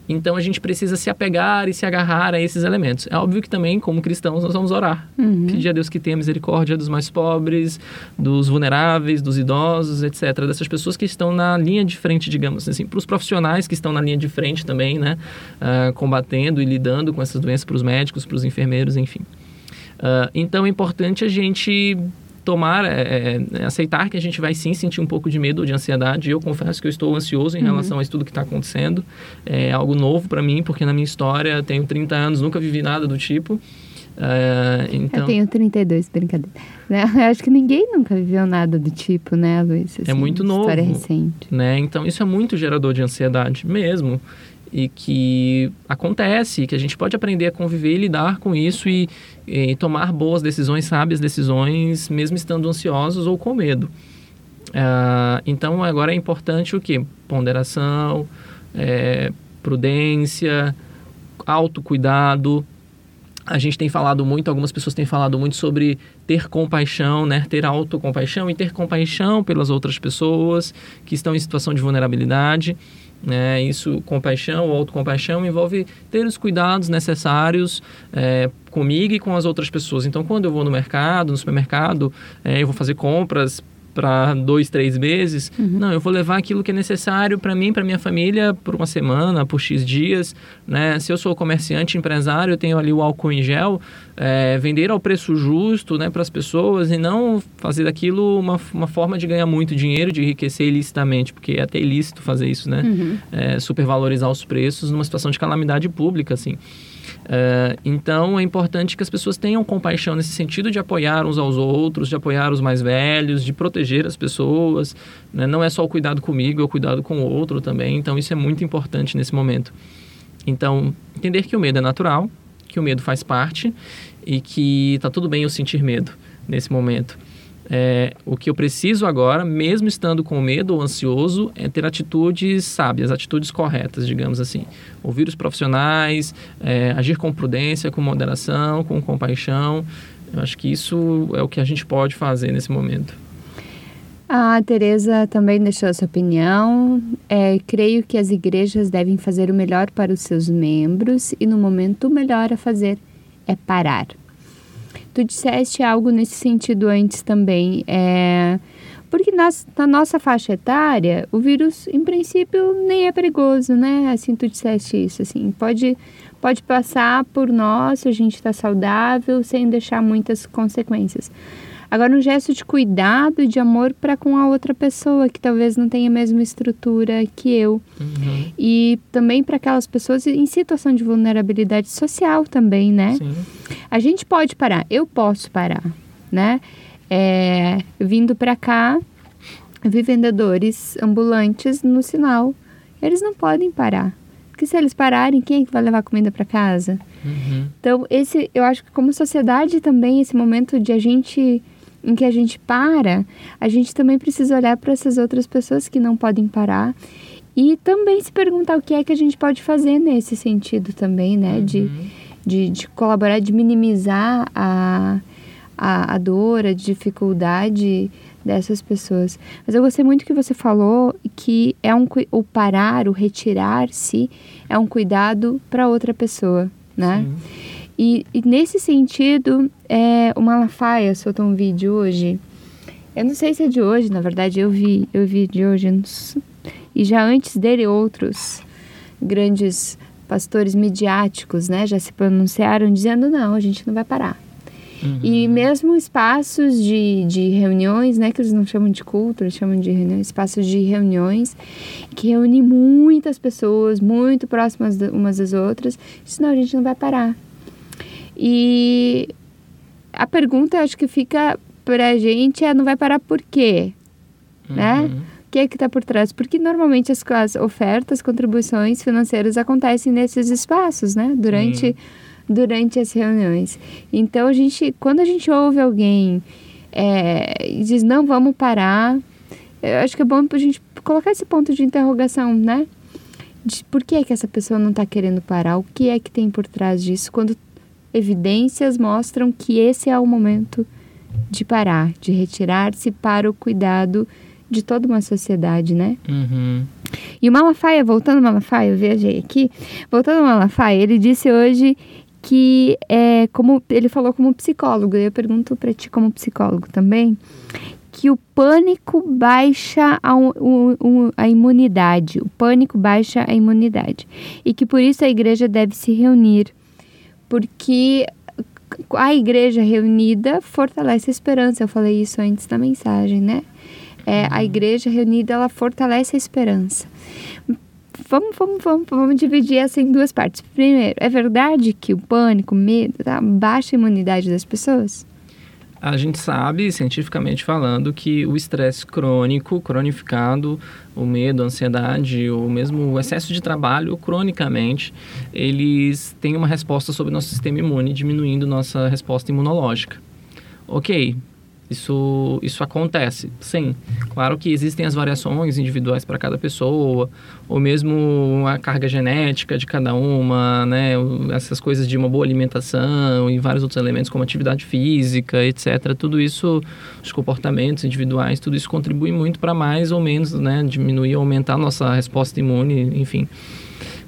Speaker 4: Então, a gente precisa se apegar e se agarrar a esses elementos. É óbvio que também, como cristãos, nós vamos orar. Pedir a Deus que tenha misericórdia dos mais pobres, dos vulneráveis, dos idosos, etc. Dessas pessoas que estão na linha de frente, digamos assim. Para os profissionais que estão na linha de frente também, né? Ah, combatendo e lidando com essas doenças, para os médicos, para os enfermeiros, enfim. Ah, então é importante a gente tomar, é, é, aceitar que a gente vai sim sentir um pouco de medo ou de ansiedade. Eu confesso que eu estou ansioso em relação a isso tudo que está acontecendo. É algo novo para mim, porque na minha história tenho 30 anos, nunca vivi nada do tipo. Ah, então,
Speaker 1: Eu tenho 32, brincadeira. Né? Eu acho que ninguém nunca viveu nada do tipo, né, Luiz?
Speaker 4: É muito
Speaker 1: História
Speaker 4: novo.
Speaker 1: recente.
Speaker 4: né? Então isso é muito gerador de ansiedade mesmo e que acontece, que a gente pode aprender a conviver e lidar com isso e, e tomar boas decisões, sábias decisões, mesmo estando ansiosos ou com medo. Ah, então agora é importante o que? Ponderação, é, prudência, autocuidado. A gente tem falado muito, algumas pessoas têm falado muito sobre ter compaixão, né? Ter autocompaixão e ter compaixão pelas outras pessoas que estão em situação de vulnerabilidade. Né? Isso, compaixão ou autocompaixão, envolve ter os cuidados necessários é, comigo e com as outras pessoas. Então, quando eu vou no mercado, no supermercado, é, eu vou fazer compras para dois, três meses. Não, eu vou levar aquilo que é necessário para mim, para minha família, por uma semana, por X dias. Né? Se eu sou comerciante, empresário, eu tenho ali o álcool em gel, é, vender ao preço justo né, para as pessoas e não fazer daquilo uma, uma forma de ganhar muito dinheiro, de enriquecer ilicitamente, porque é até ilícito fazer isso, né? É, supervalorizar os preços numa situação de calamidade pública, assim. É, então é importante que as pessoas tenham compaixão nesse sentido de apoiar uns aos outros, de apoiar os mais velhos, de proteger as pessoas. né? Não é só o cuidado comigo, é o cuidado com o outro também. Então isso é muito importante nesse momento. Então, entender que o medo é natural, que o medo faz parte e que tá tudo bem eu sentir medo nesse momento. É, o que eu preciso agora, mesmo estando com medo ou ansioso, é ter atitudes sábias, atitudes corretas, digamos assim. Ouvir os profissionais, é, agir com prudência, com moderação, com compaixão. Eu acho que isso é o que a gente pode fazer nesse momento.
Speaker 1: A Tereza também deixou a sua opinião. É, creio que as igrejas devem fazer o melhor para os seus membros e no momento o melhor a fazer é parar. Tu disseste algo nesse sentido antes também, é, porque nas, na nossa faixa etária o vírus, em princípio, nem é perigoso, né? Assim, tu disseste isso, assim, pode, pode passar por nós a gente está saudável, sem deixar muitas consequências. Agora, um gesto de cuidado e de amor para com a outra pessoa que talvez não tenha a mesma estrutura que eu.
Speaker 4: Uhum.
Speaker 1: E também para aquelas pessoas em situação de vulnerabilidade social também, né?
Speaker 4: Sim.
Speaker 1: A gente pode parar, eu posso parar, né? É, vindo para cá, vi vendedores ambulantes no sinal. Eles não podem parar. Porque se eles pararem, quem é que vai levar comida para casa?
Speaker 4: Uhum.
Speaker 1: Então, esse, eu acho que como sociedade também, esse momento de a gente, em que a gente para, a gente também precisa olhar para essas outras pessoas que não podem parar e também se perguntar o que é que a gente pode fazer nesse sentido também, né? De,
Speaker 4: Uhum.
Speaker 1: de, de colaborar, de minimizar a, a, a dor, a dificuldade dessas pessoas. Mas eu gostei muito que você falou que é um o parar, o retirar-se é um cuidado para outra pessoa, né?
Speaker 4: Sim.
Speaker 1: E, e nesse sentido, é, o Malafaia soltou um vídeo hoje. Eu não sei se é de hoje, na verdade, eu vi, eu vi de hoje. E já antes dele, outros grandes pastores midiáticos, né, já se pronunciaram dizendo: não, a gente não vai parar.
Speaker 4: Uhum.
Speaker 1: E mesmo espaços de, de reuniões, né, que eles não chamam de culto, eles chamam de reuniões, espaços de reuniões, que reúnem muitas pessoas, muito próximas umas das outras, disse, não, a gente não vai parar. E a pergunta, acho que fica pra gente é, não vai parar por quê? né?
Speaker 4: Uhum.
Speaker 1: O que é que está por trás? Porque normalmente as, as ofertas, contribuições financeiras acontecem nesses espaços, né? Durante, durante as reuniões. Então, a gente, quando a gente ouve alguém é, e diz, não, vamos parar, eu acho que é bom a gente colocar esse ponto de interrogação, né? De por que é que essa pessoa não está querendo parar? O que é que tem por trás disso? Quando evidências mostram que esse é o momento de parar, de retirar-se para o cuidado de toda uma sociedade, né?
Speaker 4: Uhum.
Speaker 1: E o Malafaia, voltando ao Malafaia, eu viajei aqui, voltando ao Malafaia, ele disse hoje que é como ele falou como psicólogo, e eu pergunto para ti como psicólogo também, que o pânico baixa a, o- o- a imunidade, o pânico baixa a imunidade e que por isso a igreja deve se reunir, porque a igreja reunida fortalece a esperança. Eu falei isso antes da mensagem, né? É, a igreja reunida ela fortalece a esperança. Vamos, vamos, vamos, vamos dividir essa em duas partes. Primeiro, é verdade que o pânico, o medo, tá? baixa a imunidade das pessoas?
Speaker 4: A gente sabe, cientificamente falando, que o estresse crônico, cronificado, o medo, a ansiedade, ou mesmo o excesso de trabalho, cronicamente, eles têm uma resposta sobre o nosso sistema imune, diminuindo nossa resposta imunológica. Ok, isso, isso acontece, sim. Claro que existem as variações individuais para cada pessoa, ou mesmo a carga genética de cada uma, né? Essas coisas de uma boa alimentação e vários outros elementos como atividade física, etc. Tudo isso, os comportamentos individuais, tudo isso contribui muito para mais ou menos, né? Diminuir ou aumentar a nossa resposta imune, enfim.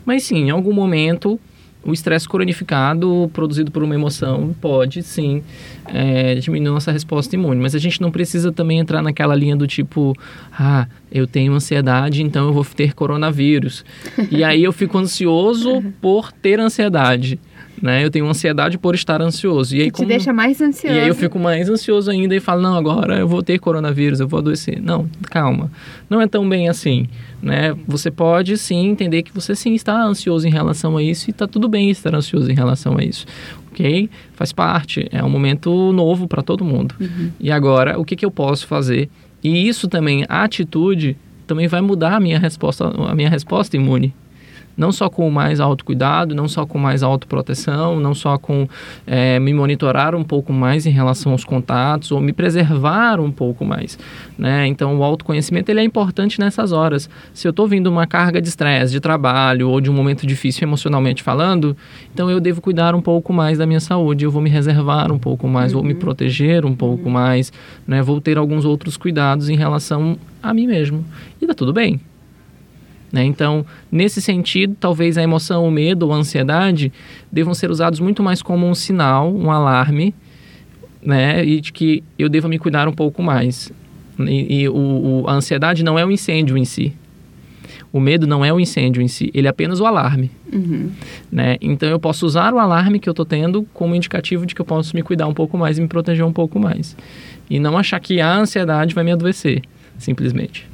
Speaker 4: Mas sim, em algum momento o estresse cronificado produzido por uma emoção pode sim é, diminuir nossa resposta imune. Mas a gente não precisa também entrar naquela linha do tipo, ah, eu tenho ansiedade, então eu vou ter coronavírus. e aí eu fico ansioso por ter ansiedade. Né? Eu tenho ansiedade por estar ansioso. E aí,
Speaker 1: Que te
Speaker 4: como...
Speaker 1: deixa mais ansioso.
Speaker 4: E aí eu fico mais ansioso ainda e falo, não, agora eu vou ter coronavírus, eu vou adoecer. Não, calma. Não é tão bem assim, né? Você pode sim entender que você sim está ansioso em relação a isso e está tudo bem estar ansioso em relação a isso, ok? Faz parte, é um momento novo para todo mundo. E agora, o que, que eu posso fazer? E isso também, a atitude, também vai mudar a minha resposta, a minha resposta imune não só com mais autocuidado, não só com mais autoproteção, não só com eh, me monitorar um pouco mais em relação aos contatos ou me preservar um pouco mais, né? Então o autoconhecimento ele é importante nessas horas. Se eu estou vindo uma carga de estresse, de trabalho ou de um momento difícil emocionalmente falando, então eu devo cuidar um pouco mais da minha saúde, eu vou me reservar um pouco mais, vou me proteger um pouco mais, né? Vou ter alguns outros cuidados em relação a mim mesmo. E tá tudo bem, né? Então, nesse sentido, talvez a emoção, o medo ou a ansiedade devam ser usados muito mais como um sinal, um alarme, né? E de que eu devo me cuidar um pouco mais. E, e o, o- a ansiedade não é um incêndio em si. O medo não é o incêndio em si, ele é apenas o alarme.
Speaker 1: Uhum.
Speaker 4: Né? Então eu posso usar o alarme que eu estou tendo como indicativo de que eu posso me cuidar um pouco mais e me proteger um pouco mais. E não achar que a ansiedade vai me adoecer, simplesmente.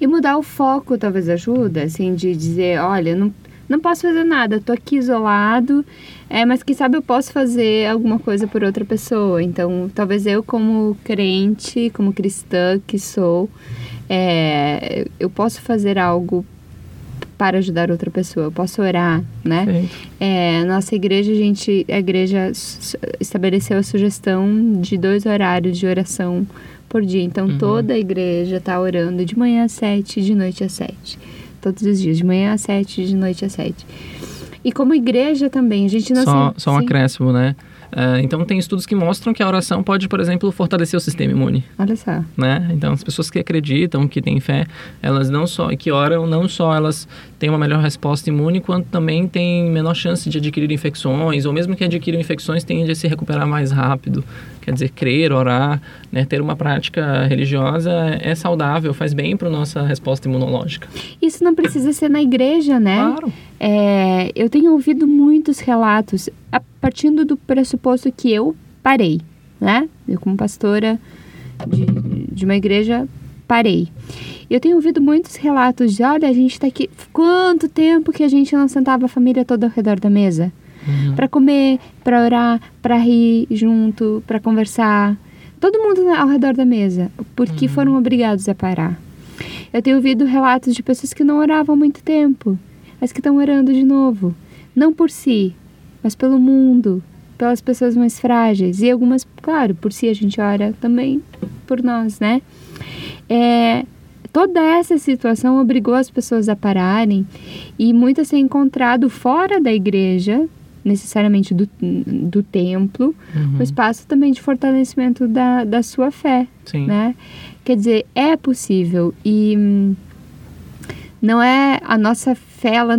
Speaker 1: E mudar o foco talvez ajuda, assim, de dizer, olha, não, não posso fazer nada, tô aqui isolado, é, mas quem sabe eu posso fazer alguma coisa por outra pessoa. Então, talvez eu como crente, como cristã que sou, é, eu posso fazer algo para ajudar outra pessoa, eu posso orar, né? É, nossa igreja, a gente, a igreja estabeleceu a sugestão de dois horários de oração por dia. Então,
Speaker 4: Uhum.
Speaker 1: toda a igreja está orando de manhã às sete e de noite às sete. Todos os dias, de manhã às sete e de noite às sete. E como igreja também, a gente não
Speaker 4: Só,
Speaker 1: se-
Speaker 4: só um
Speaker 1: sim.
Speaker 4: acréscimo, né? É, então tem estudos que mostram que a oração pode, por exemplo, fortalecer o sistema imune.
Speaker 1: Olha só.
Speaker 4: né? Então, as pessoas que acreditam, que têm fé, elas não só que oram, não só elas têm uma melhor resposta imune, quanto também têm menor chance de adquirir infecções, ou mesmo que adquiram infecções, tendem a se recuperar mais rápido. Quer dizer, crer, orar, né? ter uma prática religiosa é saudável, faz bem para nossa resposta imunológica.
Speaker 1: Isso não precisa ser na igreja, né?
Speaker 4: Claro.
Speaker 1: É, eu tenho ouvido muitos relatos, a partindo do pressuposto que eu parei, né? Eu, como pastora de, de uma igreja, parei. Eu tenho ouvido muitos relatos de: olha, a gente tá aqui. Quanto tempo que a gente não sentava a família toda ao redor da mesa?
Speaker 4: Uhum.
Speaker 1: Para comer, para orar, para rir junto, para conversar. Todo mundo ao redor da mesa, porque foram obrigados a parar. Eu tenho ouvido relatos de pessoas que não oravam há muito tempo, mas que estão orando de novo. Não por si, mas pelo mundo, pelas pessoas mais frágeis. E algumas, claro, por si a gente ora também por nós, né? É, toda essa situação obrigou as pessoas a pararem e muitas têm encontrado fora da igreja, necessariamente do, do templo,
Speaker 4: Uhum.
Speaker 1: um espaço também de fortalecimento da, da sua fé,
Speaker 4: Sim.
Speaker 1: né? Quer dizer, é possível e hum, não é a nossa fé, ela,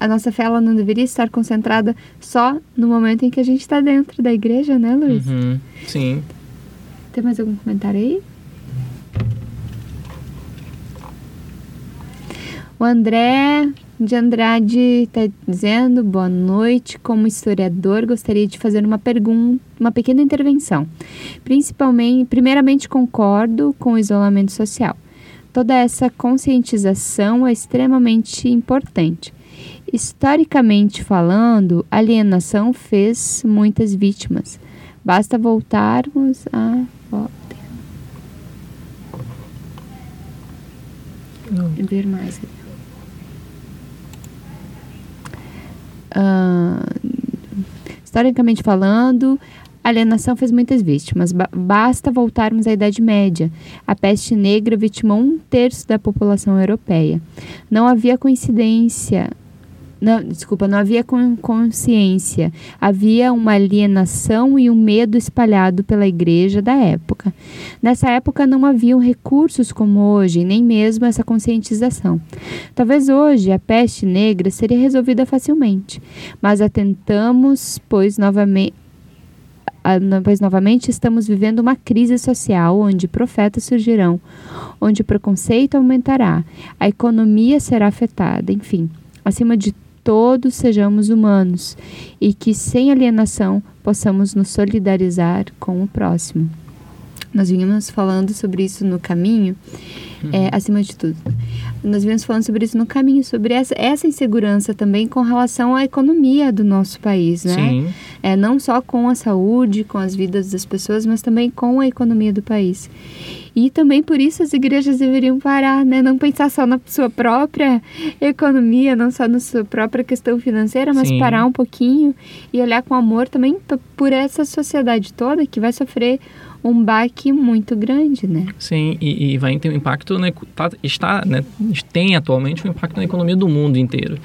Speaker 1: a nossa fé ela não deveria estar concentrada só no momento em que a gente está dentro da igreja, né, Luiz?
Speaker 4: Uhum. Sim.
Speaker 1: Tem mais algum comentário aí? O André de Andrade está dizendo boa noite. Como historiador, gostaria de fazer uma pergunta, uma pequena intervenção. Principalmente, primeiramente, concordo com o isolamento social. Toda essa conscientização é extremamente importante. Historicamente falando, a alienação fez muitas vítimas. Basta voltarmos a. ver mais. Ah, historicamente falando, a alienação fez muitas vítimas. Ba- basta voltarmos à Idade Média. A peste negra vitimou um terço da população europeia. Não havia coincidência. Não, desculpa, não havia con- consciência. Havia uma alienação e um medo espalhado pela igreja da época. Nessa época não haviam recursos como hoje, nem mesmo essa conscientização. Talvez hoje a peste negra seria resolvida facilmente, mas atentamos, pois novamente. no- Pois novamente estamos vivendo uma crise social onde profetas surgirão, onde o preconceito aumentará, a economia será afetada, enfim. Acima de todos, sejamos humanos e que, sem alienação, possamos nos solidarizar com o próximo. Nós vínhamos falando sobre isso no caminho, é, acima de tudo. Nós vínhamos falando sobre isso no caminho, sobre essa, essa insegurança também com relação à economia do nosso país, né?
Speaker 4: Sim.
Speaker 1: É, não só com a saúde, com as vidas das pessoas, mas também com a economia do país. E também por isso as igrejas deveriam parar, né? Não pensar só na sua própria economia, não só na sua própria questão financeira, mas
Speaker 4: Sim.
Speaker 1: parar um pouquinho e olhar com amor também por essa sociedade toda que vai sofrer um baque muito grande, né?
Speaker 4: Sim, e, e vai ter um impacto, né, tá, está, né, tem atualmente um impacto na economia do mundo inteiro,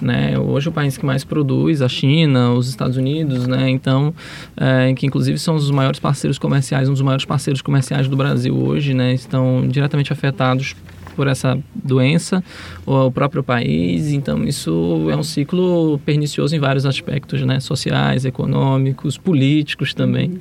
Speaker 4: né, hoje o país que mais produz, a China, os Estados Unidos, né, então, é, que inclusive são os maiores parceiros comerciais, um dos maiores parceiros comerciais do Brasil hoje, né, estão diretamente afetados por essa doença, ou o próprio país, então isso é um ciclo pernicioso em vários aspectos, né, sociais, econômicos, políticos também,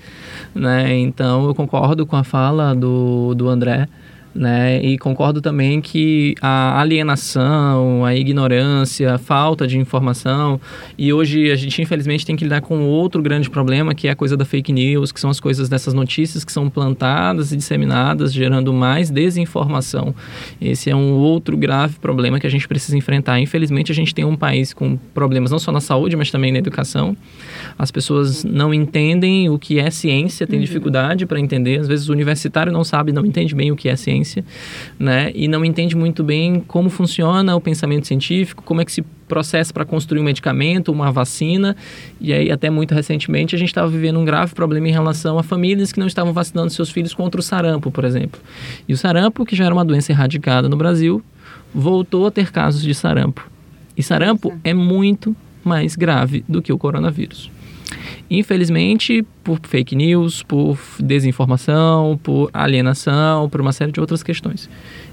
Speaker 4: né, então eu concordo com a fala do, do André, Né? E concordo também que a alienação, a ignorância, a falta de informação, e hoje a gente infelizmente tem que lidar com outro grande problema, que é a coisa da fake news, que são as coisas dessas notícias que são plantadas e disseminadas, gerando mais desinformação. Esse é um outro grave problema que a gente precisa enfrentar. Infelizmente, a gente tem um país com problemas não só na saúde, mas também na educação. As pessoas não entendem o que é ciência, têm dificuldade para entender. Às vezes, o universitário não sabe, não entende bem o que é ciência né? E não entende muito bem como funciona o pensamento científico, como é que se processa para construir um medicamento, uma vacina. E aí, até muito recentemente, a gente estava vivendo um grave problema em relação a famílias que não estavam vacinando seus filhos contra o sarampo, por exemplo. E o sarampo, que já era uma doença erradicada no Brasil, voltou a ter casos de sarampo. E sarampo é muito mais grave do que o coronavírus. Infelizmente, por fake news, por desinformação, por alienação, por uma série de outras questões.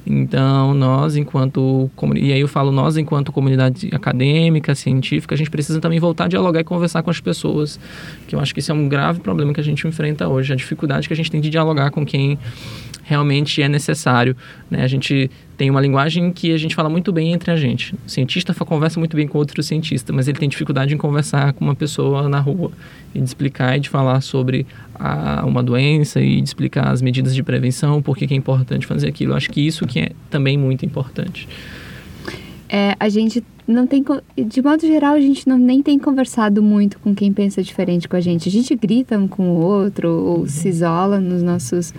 Speaker 4: Então, nós, enquanto. E aí eu falo nós, enquanto comunidade acadêmica, científica, a gente precisa também voltar a dialogar e conversar com as pessoas. Que eu acho que esse é um grave problema que a gente enfrenta hoje. A dificuldade que a gente tem de dialogar com quem realmente é necessário. Né? A gente tem uma linguagem que a gente fala muito bem entre a gente. O cientista conversa muito bem com outro cientista, mas ele tem dificuldade em conversar com uma pessoa na rua e de explicar e de falar sobre a, uma doença e de explicar as medidas de prevenção, por que é importante fazer aquilo. Eu acho que isso que é também muito importante.
Speaker 1: É, a gente não tem, de modo geral, a gente não nem tem conversado muito com quem pensa diferente com a gente. A gente grita um com o outro ou uhum. se isola nos nossos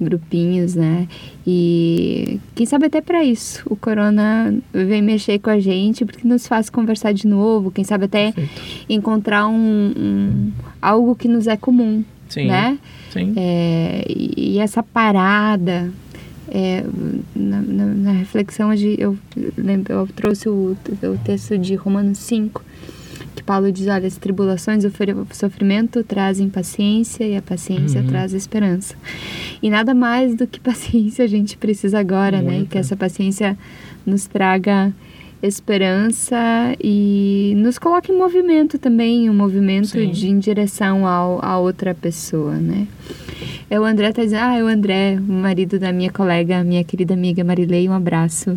Speaker 1: grupinhos, né? E quem sabe até para isso o corona vem mexer com a gente porque nos faz conversar de novo. Quem sabe até Perfeito. encontrar um, um, algo que nos é comum,
Speaker 4: Sim.
Speaker 1: né?
Speaker 4: Sim.
Speaker 1: É, e, e essa parada é, na, na, na, reflexão hoje eu, eu trouxe o, o texto de Romanos 5, que Paulo diz, olha, as tribulações, o sofrimento trazem paciência e a paciência uhum. traz esperança. E nada mais do que paciência a gente precisa agora, Muito. né? E que essa paciência nos traga esperança e nos coloque em movimento também, um movimento Sim. de em direção ao, a outra pessoa, né? É o André tá dizendo, ah, é o André, o marido da minha colega, minha querida amiga Marilei, um abraço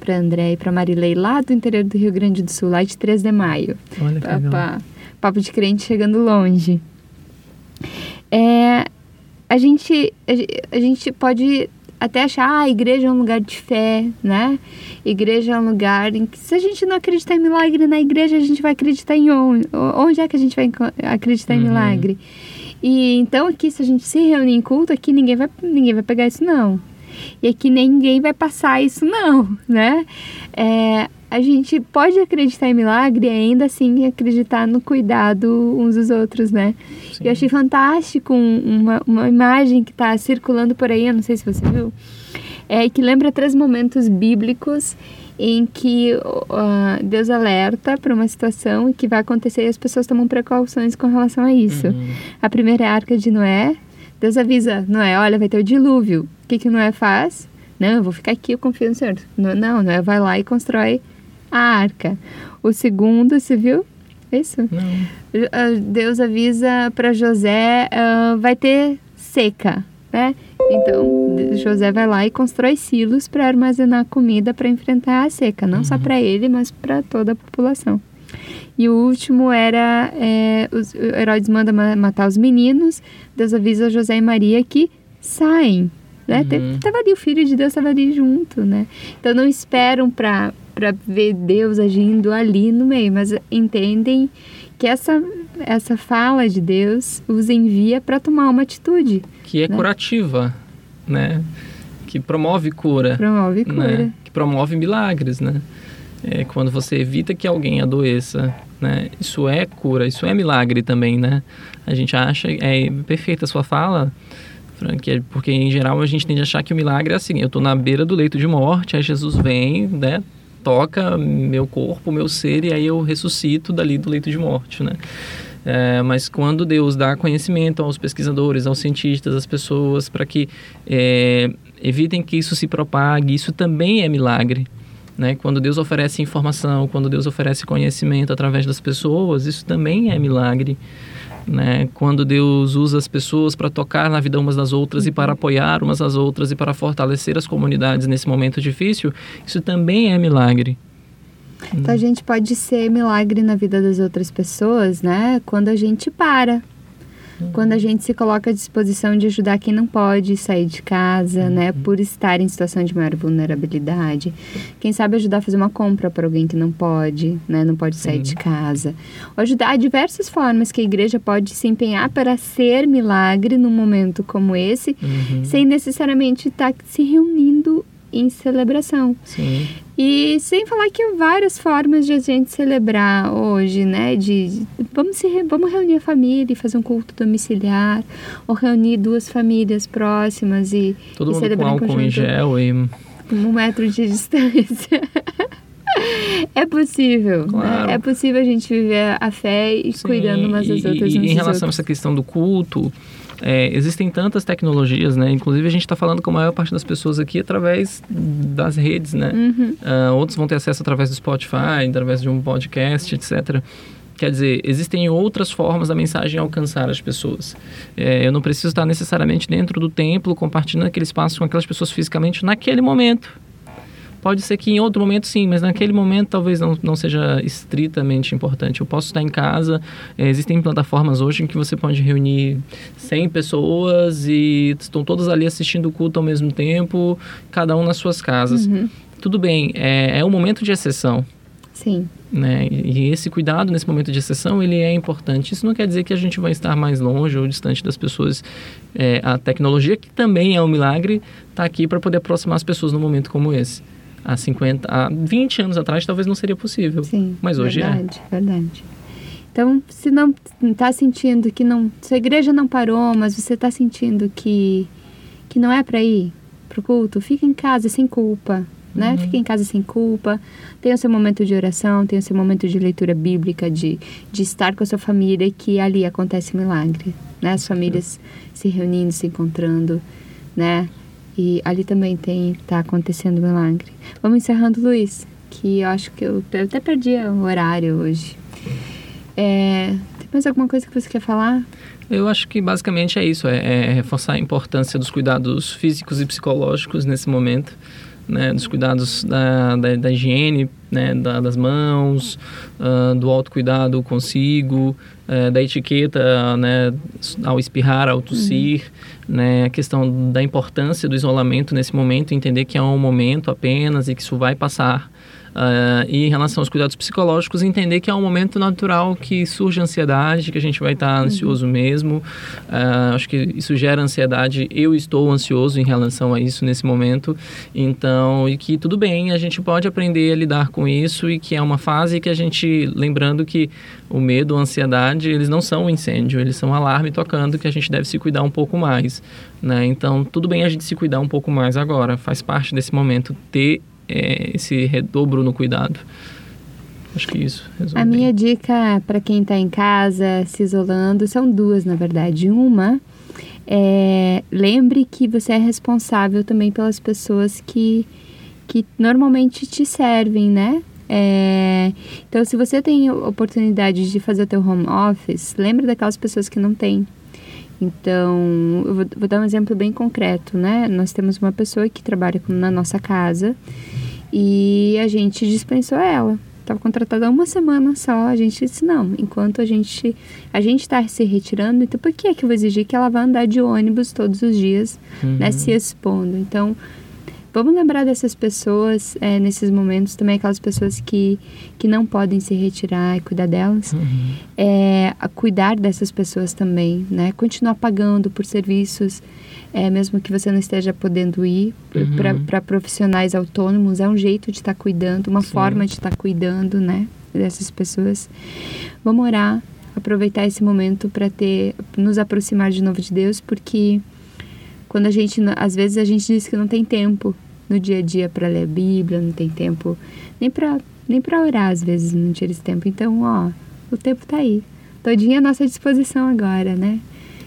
Speaker 1: para André e para Marilei lá do interior do Rio Grande do Sul, lá de 3 de maio.
Speaker 4: Olha que legal.
Speaker 1: Papo de crente chegando longe. É, a gente a gente pode até achar ah, a igreja é um lugar de fé, né? Igreja é um lugar em que se a gente não acreditar em milagre na igreja, a gente vai acreditar em onde? Onde é que a gente vai acreditar em uhum. milagre? E então aqui, se a gente se reunir em culto, aqui ninguém vai, ninguém vai pegar isso não. E aqui ninguém vai passar isso não, né? É, a gente pode acreditar em milagre e ainda assim acreditar no cuidado uns dos outros, né? Sim. Eu achei fantástico uma, uma imagem que está circulando por aí, eu não sei se você viu, é que lembra três momentos bíblicos em que uh, Deus alerta para uma situação que vai acontecer e as pessoas tomam precauções com relação a isso. Uhum. A primeira é a arca de Noé. Deus avisa Noé, olha, vai ter o dilúvio. O que, que Noé faz? Não, eu vou ficar aqui, eu confio no Senhor. Não, Noé vai lá e constrói a arca. O segundo, você viu? Isso?
Speaker 4: Não.
Speaker 1: Ah, Deus avisa para José, uh, vai ter seca, né? Então, José vai lá e constrói silos para armazenar comida para enfrentar a seca, não uhum. só para ele, mas para toda a população. E o último era: é, os Herodes manda matar os meninos, Deus avisa José e Maria que saem. Né? Uhum. Tava ali, o filho de Deus estava ali junto, né? Então não esperam para ver Deus agindo ali no meio, mas entendem que essa, essa fala de Deus os envia para tomar uma atitude.
Speaker 4: Que é né? curativa, né? Que promove cura.
Speaker 1: Promove né? cura.
Speaker 4: Né? Que promove milagres, né? É quando você evita que alguém adoeça, né? Isso é cura, isso é milagre também, né? A gente acha, é perfeita a sua fala, Frank, é porque em geral a gente tende a achar que o milagre é assim, eu estou na beira do leito de morte, aí Jesus vem, né? Toca meu corpo, meu ser, e aí eu ressuscito dali do leito de morte, né? É, mas quando Deus dá conhecimento aos pesquisadores, aos cientistas, às pessoas, para que é, evitem que isso se propague, isso também é milagre. Né? Quando Deus oferece informação, quando Deus oferece conhecimento através das pessoas, isso também é milagre. Né? Quando Deus usa as pessoas para tocar na vida umas das outras e para apoiar umas às outras e para fortalecer as comunidades nesse momento difícil, isso também é milagre.
Speaker 1: Então a gente pode ser milagre na vida das outras pessoas, né? Quando a gente para. Quando a gente se coloca à disposição de ajudar quem não pode sair de casa, né? Por estar em situação de maior vulnerabilidade. Quem sabe ajudar a fazer uma compra para alguém que não pode, né? Não pode sair
Speaker 4: Sim.
Speaker 1: de casa. Ou ajudar há diversas formas que a igreja pode se empenhar para ser milagre num momento como esse,
Speaker 4: Uhum.
Speaker 1: sem necessariamente estar se reunindo em celebração.
Speaker 4: Sim.
Speaker 1: E sem falar que há várias formas de a gente celebrar hoje, né? De vamos se re- vamos reunir a família e fazer um culto domiciliar, ou reunir duas famílias próximas e,
Speaker 4: Todo
Speaker 1: e
Speaker 4: mundo com
Speaker 1: celebrar em
Speaker 4: álcool em gel e
Speaker 1: com um metro de distância. é possível,
Speaker 4: Claro.
Speaker 1: né? É possível a gente viver a fé e
Speaker 4: Sim,
Speaker 1: cuidando umas das
Speaker 4: e-
Speaker 1: outras.
Speaker 4: E,
Speaker 1: uns
Speaker 4: em relação a
Speaker 1: outros.
Speaker 4: essa questão do culto, é, existem tantas tecnologias, né? Inclusive a gente está falando com a maior parte das pessoas aqui através das redes, né?
Speaker 1: Uhum.
Speaker 4: Ah, outros vão ter acesso através do Spotify, através de um podcast, etc. Quer dizer, existem outras formas da mensagem alcançar as pessoas. É, eu não preciso estar necessariamente dentro do templo, compartilhando aquele espaço com aquelas pessoas fisicamente naquele momento. Pode ser que em outro momento sim, mas naquele momento talvez não, não seja estritamente importante. Eu posso estar em casa, eh, existem plataformas hoje em que você pode reunir 100 pessoas e estão todas ali assistindo o culto ao mesmo tempo, cada um nas suas casas.
Speaker 1: Uhum.
Speaker 4: Tudo bem, é, é um momento de exceção.
Speaker 1: Sim.
Speaker 4: Né? E esse cuidado nesse momento de exceção ele é importante. Isso não quer dizer que a gente vai estar mais longe ou distante das pessoas. É, a tecnologia, que também é um milagre, está aqui para poder aproximar as pessoas num momento como esse. Há 50, há 20 anos atrás talvez não seria possível.
Speaker 1: Sim.
Speaker 4: Mas hoje é.
Speaker 1: verdade, verdade. Então, se não está sentindo que não. Se a igreja não parou, mas você está sentindo que, que não é para ir pro culto, fica em casa sem culpa. Né?
Speaker 4: Uhum.
Speaker 1: Fica em casa sem culpa, tenha o seu momento de oração, tenha o seu momento de leitura bíblica, de, de estar com a sua família, que ali acontece milagre, né? As famílias se reunindo, se encontrando, né? E ali também tem tá acontecendo milagre. Vamos encerrando, Luiz, que eu acho que eu, eu até perdi o horário hoje. É, tem mais alguma coisa que você quer falar?
Speaker 4: Eu acho que basicamente é isso, é, é reforçar a importância dos cuidados físicos e psicológicos nesse momento, né, dos cuidados da, da, da higiene, né, da- das mãos, ah, do autocuidado consigo, eh, da etiqueta, né, ao espirrar, ao tossir, né, a questão da importância do isolamento nesse momento, entender que é um momento apenas e que isso vai passar. Ah, e em relação aos cuidados psicológicos, entender que é um momento natural que surge ansiedade, que a gente vai estar ansioso mesmo. Ah, acho que isso gera ansiedade. Eu estou ansioso em relação a isso nesse momento. Então, e que tudo bem, a gente pode aprender a lidar com isso e que é uma fase que a gente, lembrando que o medo, a ansiedade, eles não são um incêndio, eles são um alarme tocando que a gente deve se cuidar um pouco mais. Né? Então, tudo bem a gente se cuidar um pouco mais agora. Faz parte desse momento ter é, esse redobro no cuidado. Acho que isso
Speaker 1: A
Speaker 4: bem.
Speaker 1: minha dica para quem está em casa, se isolando, são duas, na verdade. Uma é lembre que você é responsável também pelas pessoas que, que normalmente te servem, né? É, então, se você tem oportunidade de fazer o teu home office, lembre daquelas pessoas que não têm. Então, eu vou, vou dar um exemplo bem concreto, né? Nós temos uma pessoa que trabalha na nossa casa e a gente dispensou ela. Estava contratada há uma semana só. A gente disse, não, enquanto a gente a gente está se retirando, então por que é que eu vou exigir que ela vá andar de ônibus todos os dias, né, se expondo? Então, vamos lembrar dessas pessoas é, nesses momentos, também aquelas pessoas que, que não podem se retirar e cuidar delas. É, a cuidar dessas pessoas também, né? Continuar pagando por serviços, é, mesmo que você não esteja podendo ir,
Speaker 4: Uhum.
Speaker 1: para profissionais autônomos, é um jeito de estar cuidando, uma
Speaker 4: Sim.
Speaker 1: forma de estar cuidando, né? Dessas pessoas. Vamos orar, aproveitar esse momento para ter, nos aproximar de novo de Deus, porque quando a gente, às vezes a gente diz que não tem tempo no dia a dia para ler a Bíblia, não tem tempo nem para nem para orar, às vezes não tira esse tempo. Então, ó, o tempo tá aí. Todinho à nossa disposição agora, né?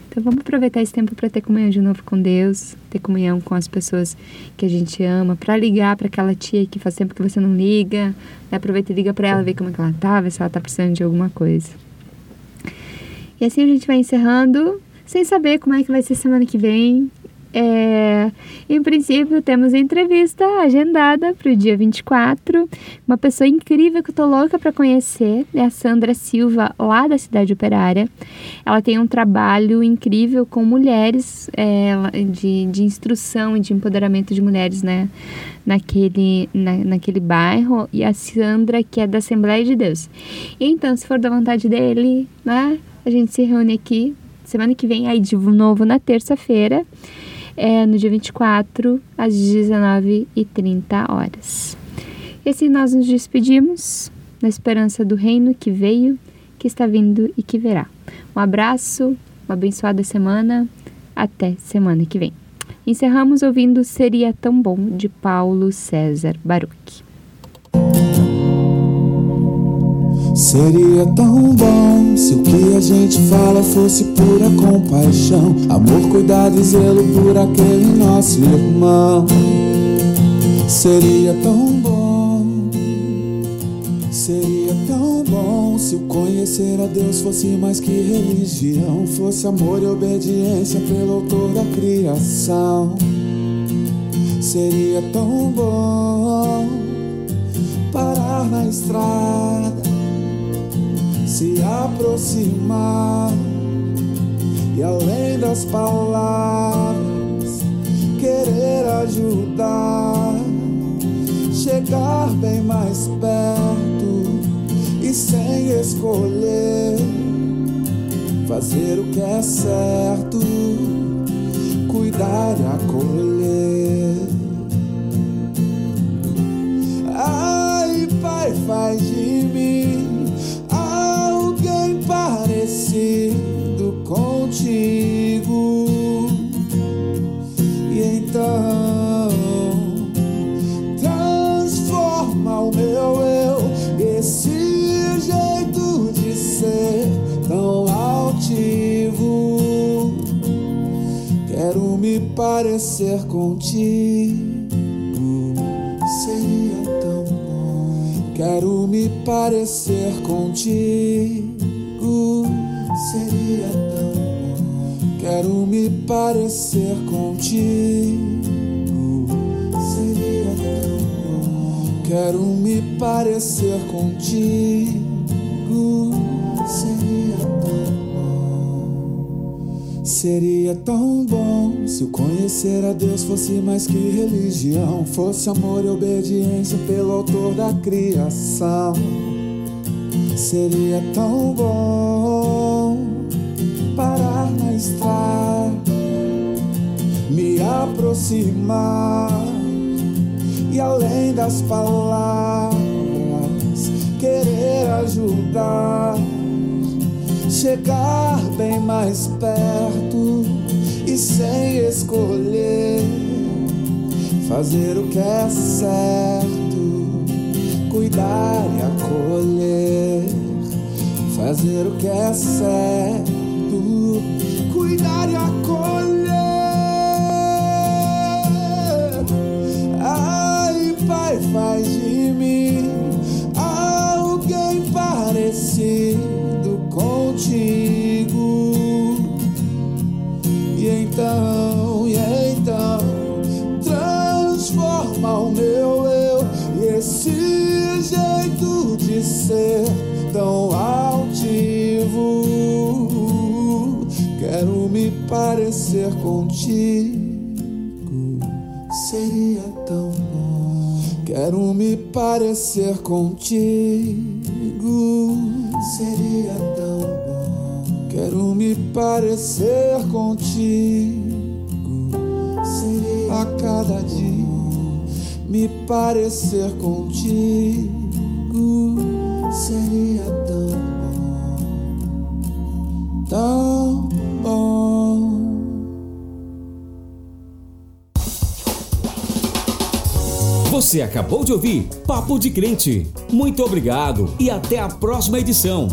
Speaker 1: Então vamos aproveitar esse tempo para ter comunhão de novo com Deus, ter comunhão com as pessoas que a gente ama, para ligar para aquela tia que faz tempo que você não liga, né? aproveita e liga para ela, ver como é que ela tá, ver se ela tá precisando de alguma coisa. E assim a gente vai encerrando, sem saber como é que vai ser semana que vem. É, em princípio, temos entrevista agendada para o dia 24. Uma pessoa incrível que eu tô louca para conhecer é a Sandra Silva, lá da Cidade Operária. Ela tem um trabalho incrível com mulheres, é, de, de instrução e de empoderamento de mulheres né, naquele, na, naquele bairro. E a Sandra, que é da Assembleia de Deus. Então, se for da vontade dele, né, a gente se reúne aqui semana que vem, aí de novo na terça-feira é no dia 24, às 19h30 horas. E assim nós nos despedimos, na esperança do reino que veio, que está vindo e que virá. Um abraço, uma abençoada semana, até semana que vem. Encerramos ouvindo Seria Tão Bom, de Paulo César Baruch.
Speaker 2: Seria tão bom se o que a gente fala fosse pura compaixão, amor, cuidado e zelo por aquele nosso irmão. Seria tão bom, seria tão bom se o conhecer a Deus fosse mais que religião, fosse amor e obediência pelo autor da criação. Seria tão bom parar na estrada se aproximar e além das palavras querer ajudar, chegar bem mais perto e sem escolher fazer o que é certo, cuidar e acolher. Ai, Pai, faz de mim parecido contigo. E então transforma o meu eu, esse jeito de ser tão altivo. Quero me parecer contigo. Seria tão bom. Quero me parecer contigo. Seria tão bom. Quero me parecer contigo. Seria tão bom. Quero me parecer contigo. Seria tão bom. Seria tão bom se o conhecer a Deus fosse mais que religião, fosse amor e obediência pelo autor da criação. Seria tão bom estrada, me aproximar e além das palavras querer ajudar chegar bem mais perto e sem escolher fazer o que é certo, cuidar e acolher, fazer o que é certo, cuidar e acolher. Ai, Pai, faz de mim alguém parecido contigo. E então, e então, transforma o meu eu e esse jeito de ser tão parecer contigo. Seria tão bom. Quero me parecer contigo. Seria tão bom. Quero me parecer contigo. Seria a cada dia me parecer contigo. Seria tão bom. Tão bom.
Speaker 3: Você acabou de ouvir Papo de Crente. Muito obrigado e até a próxima edição.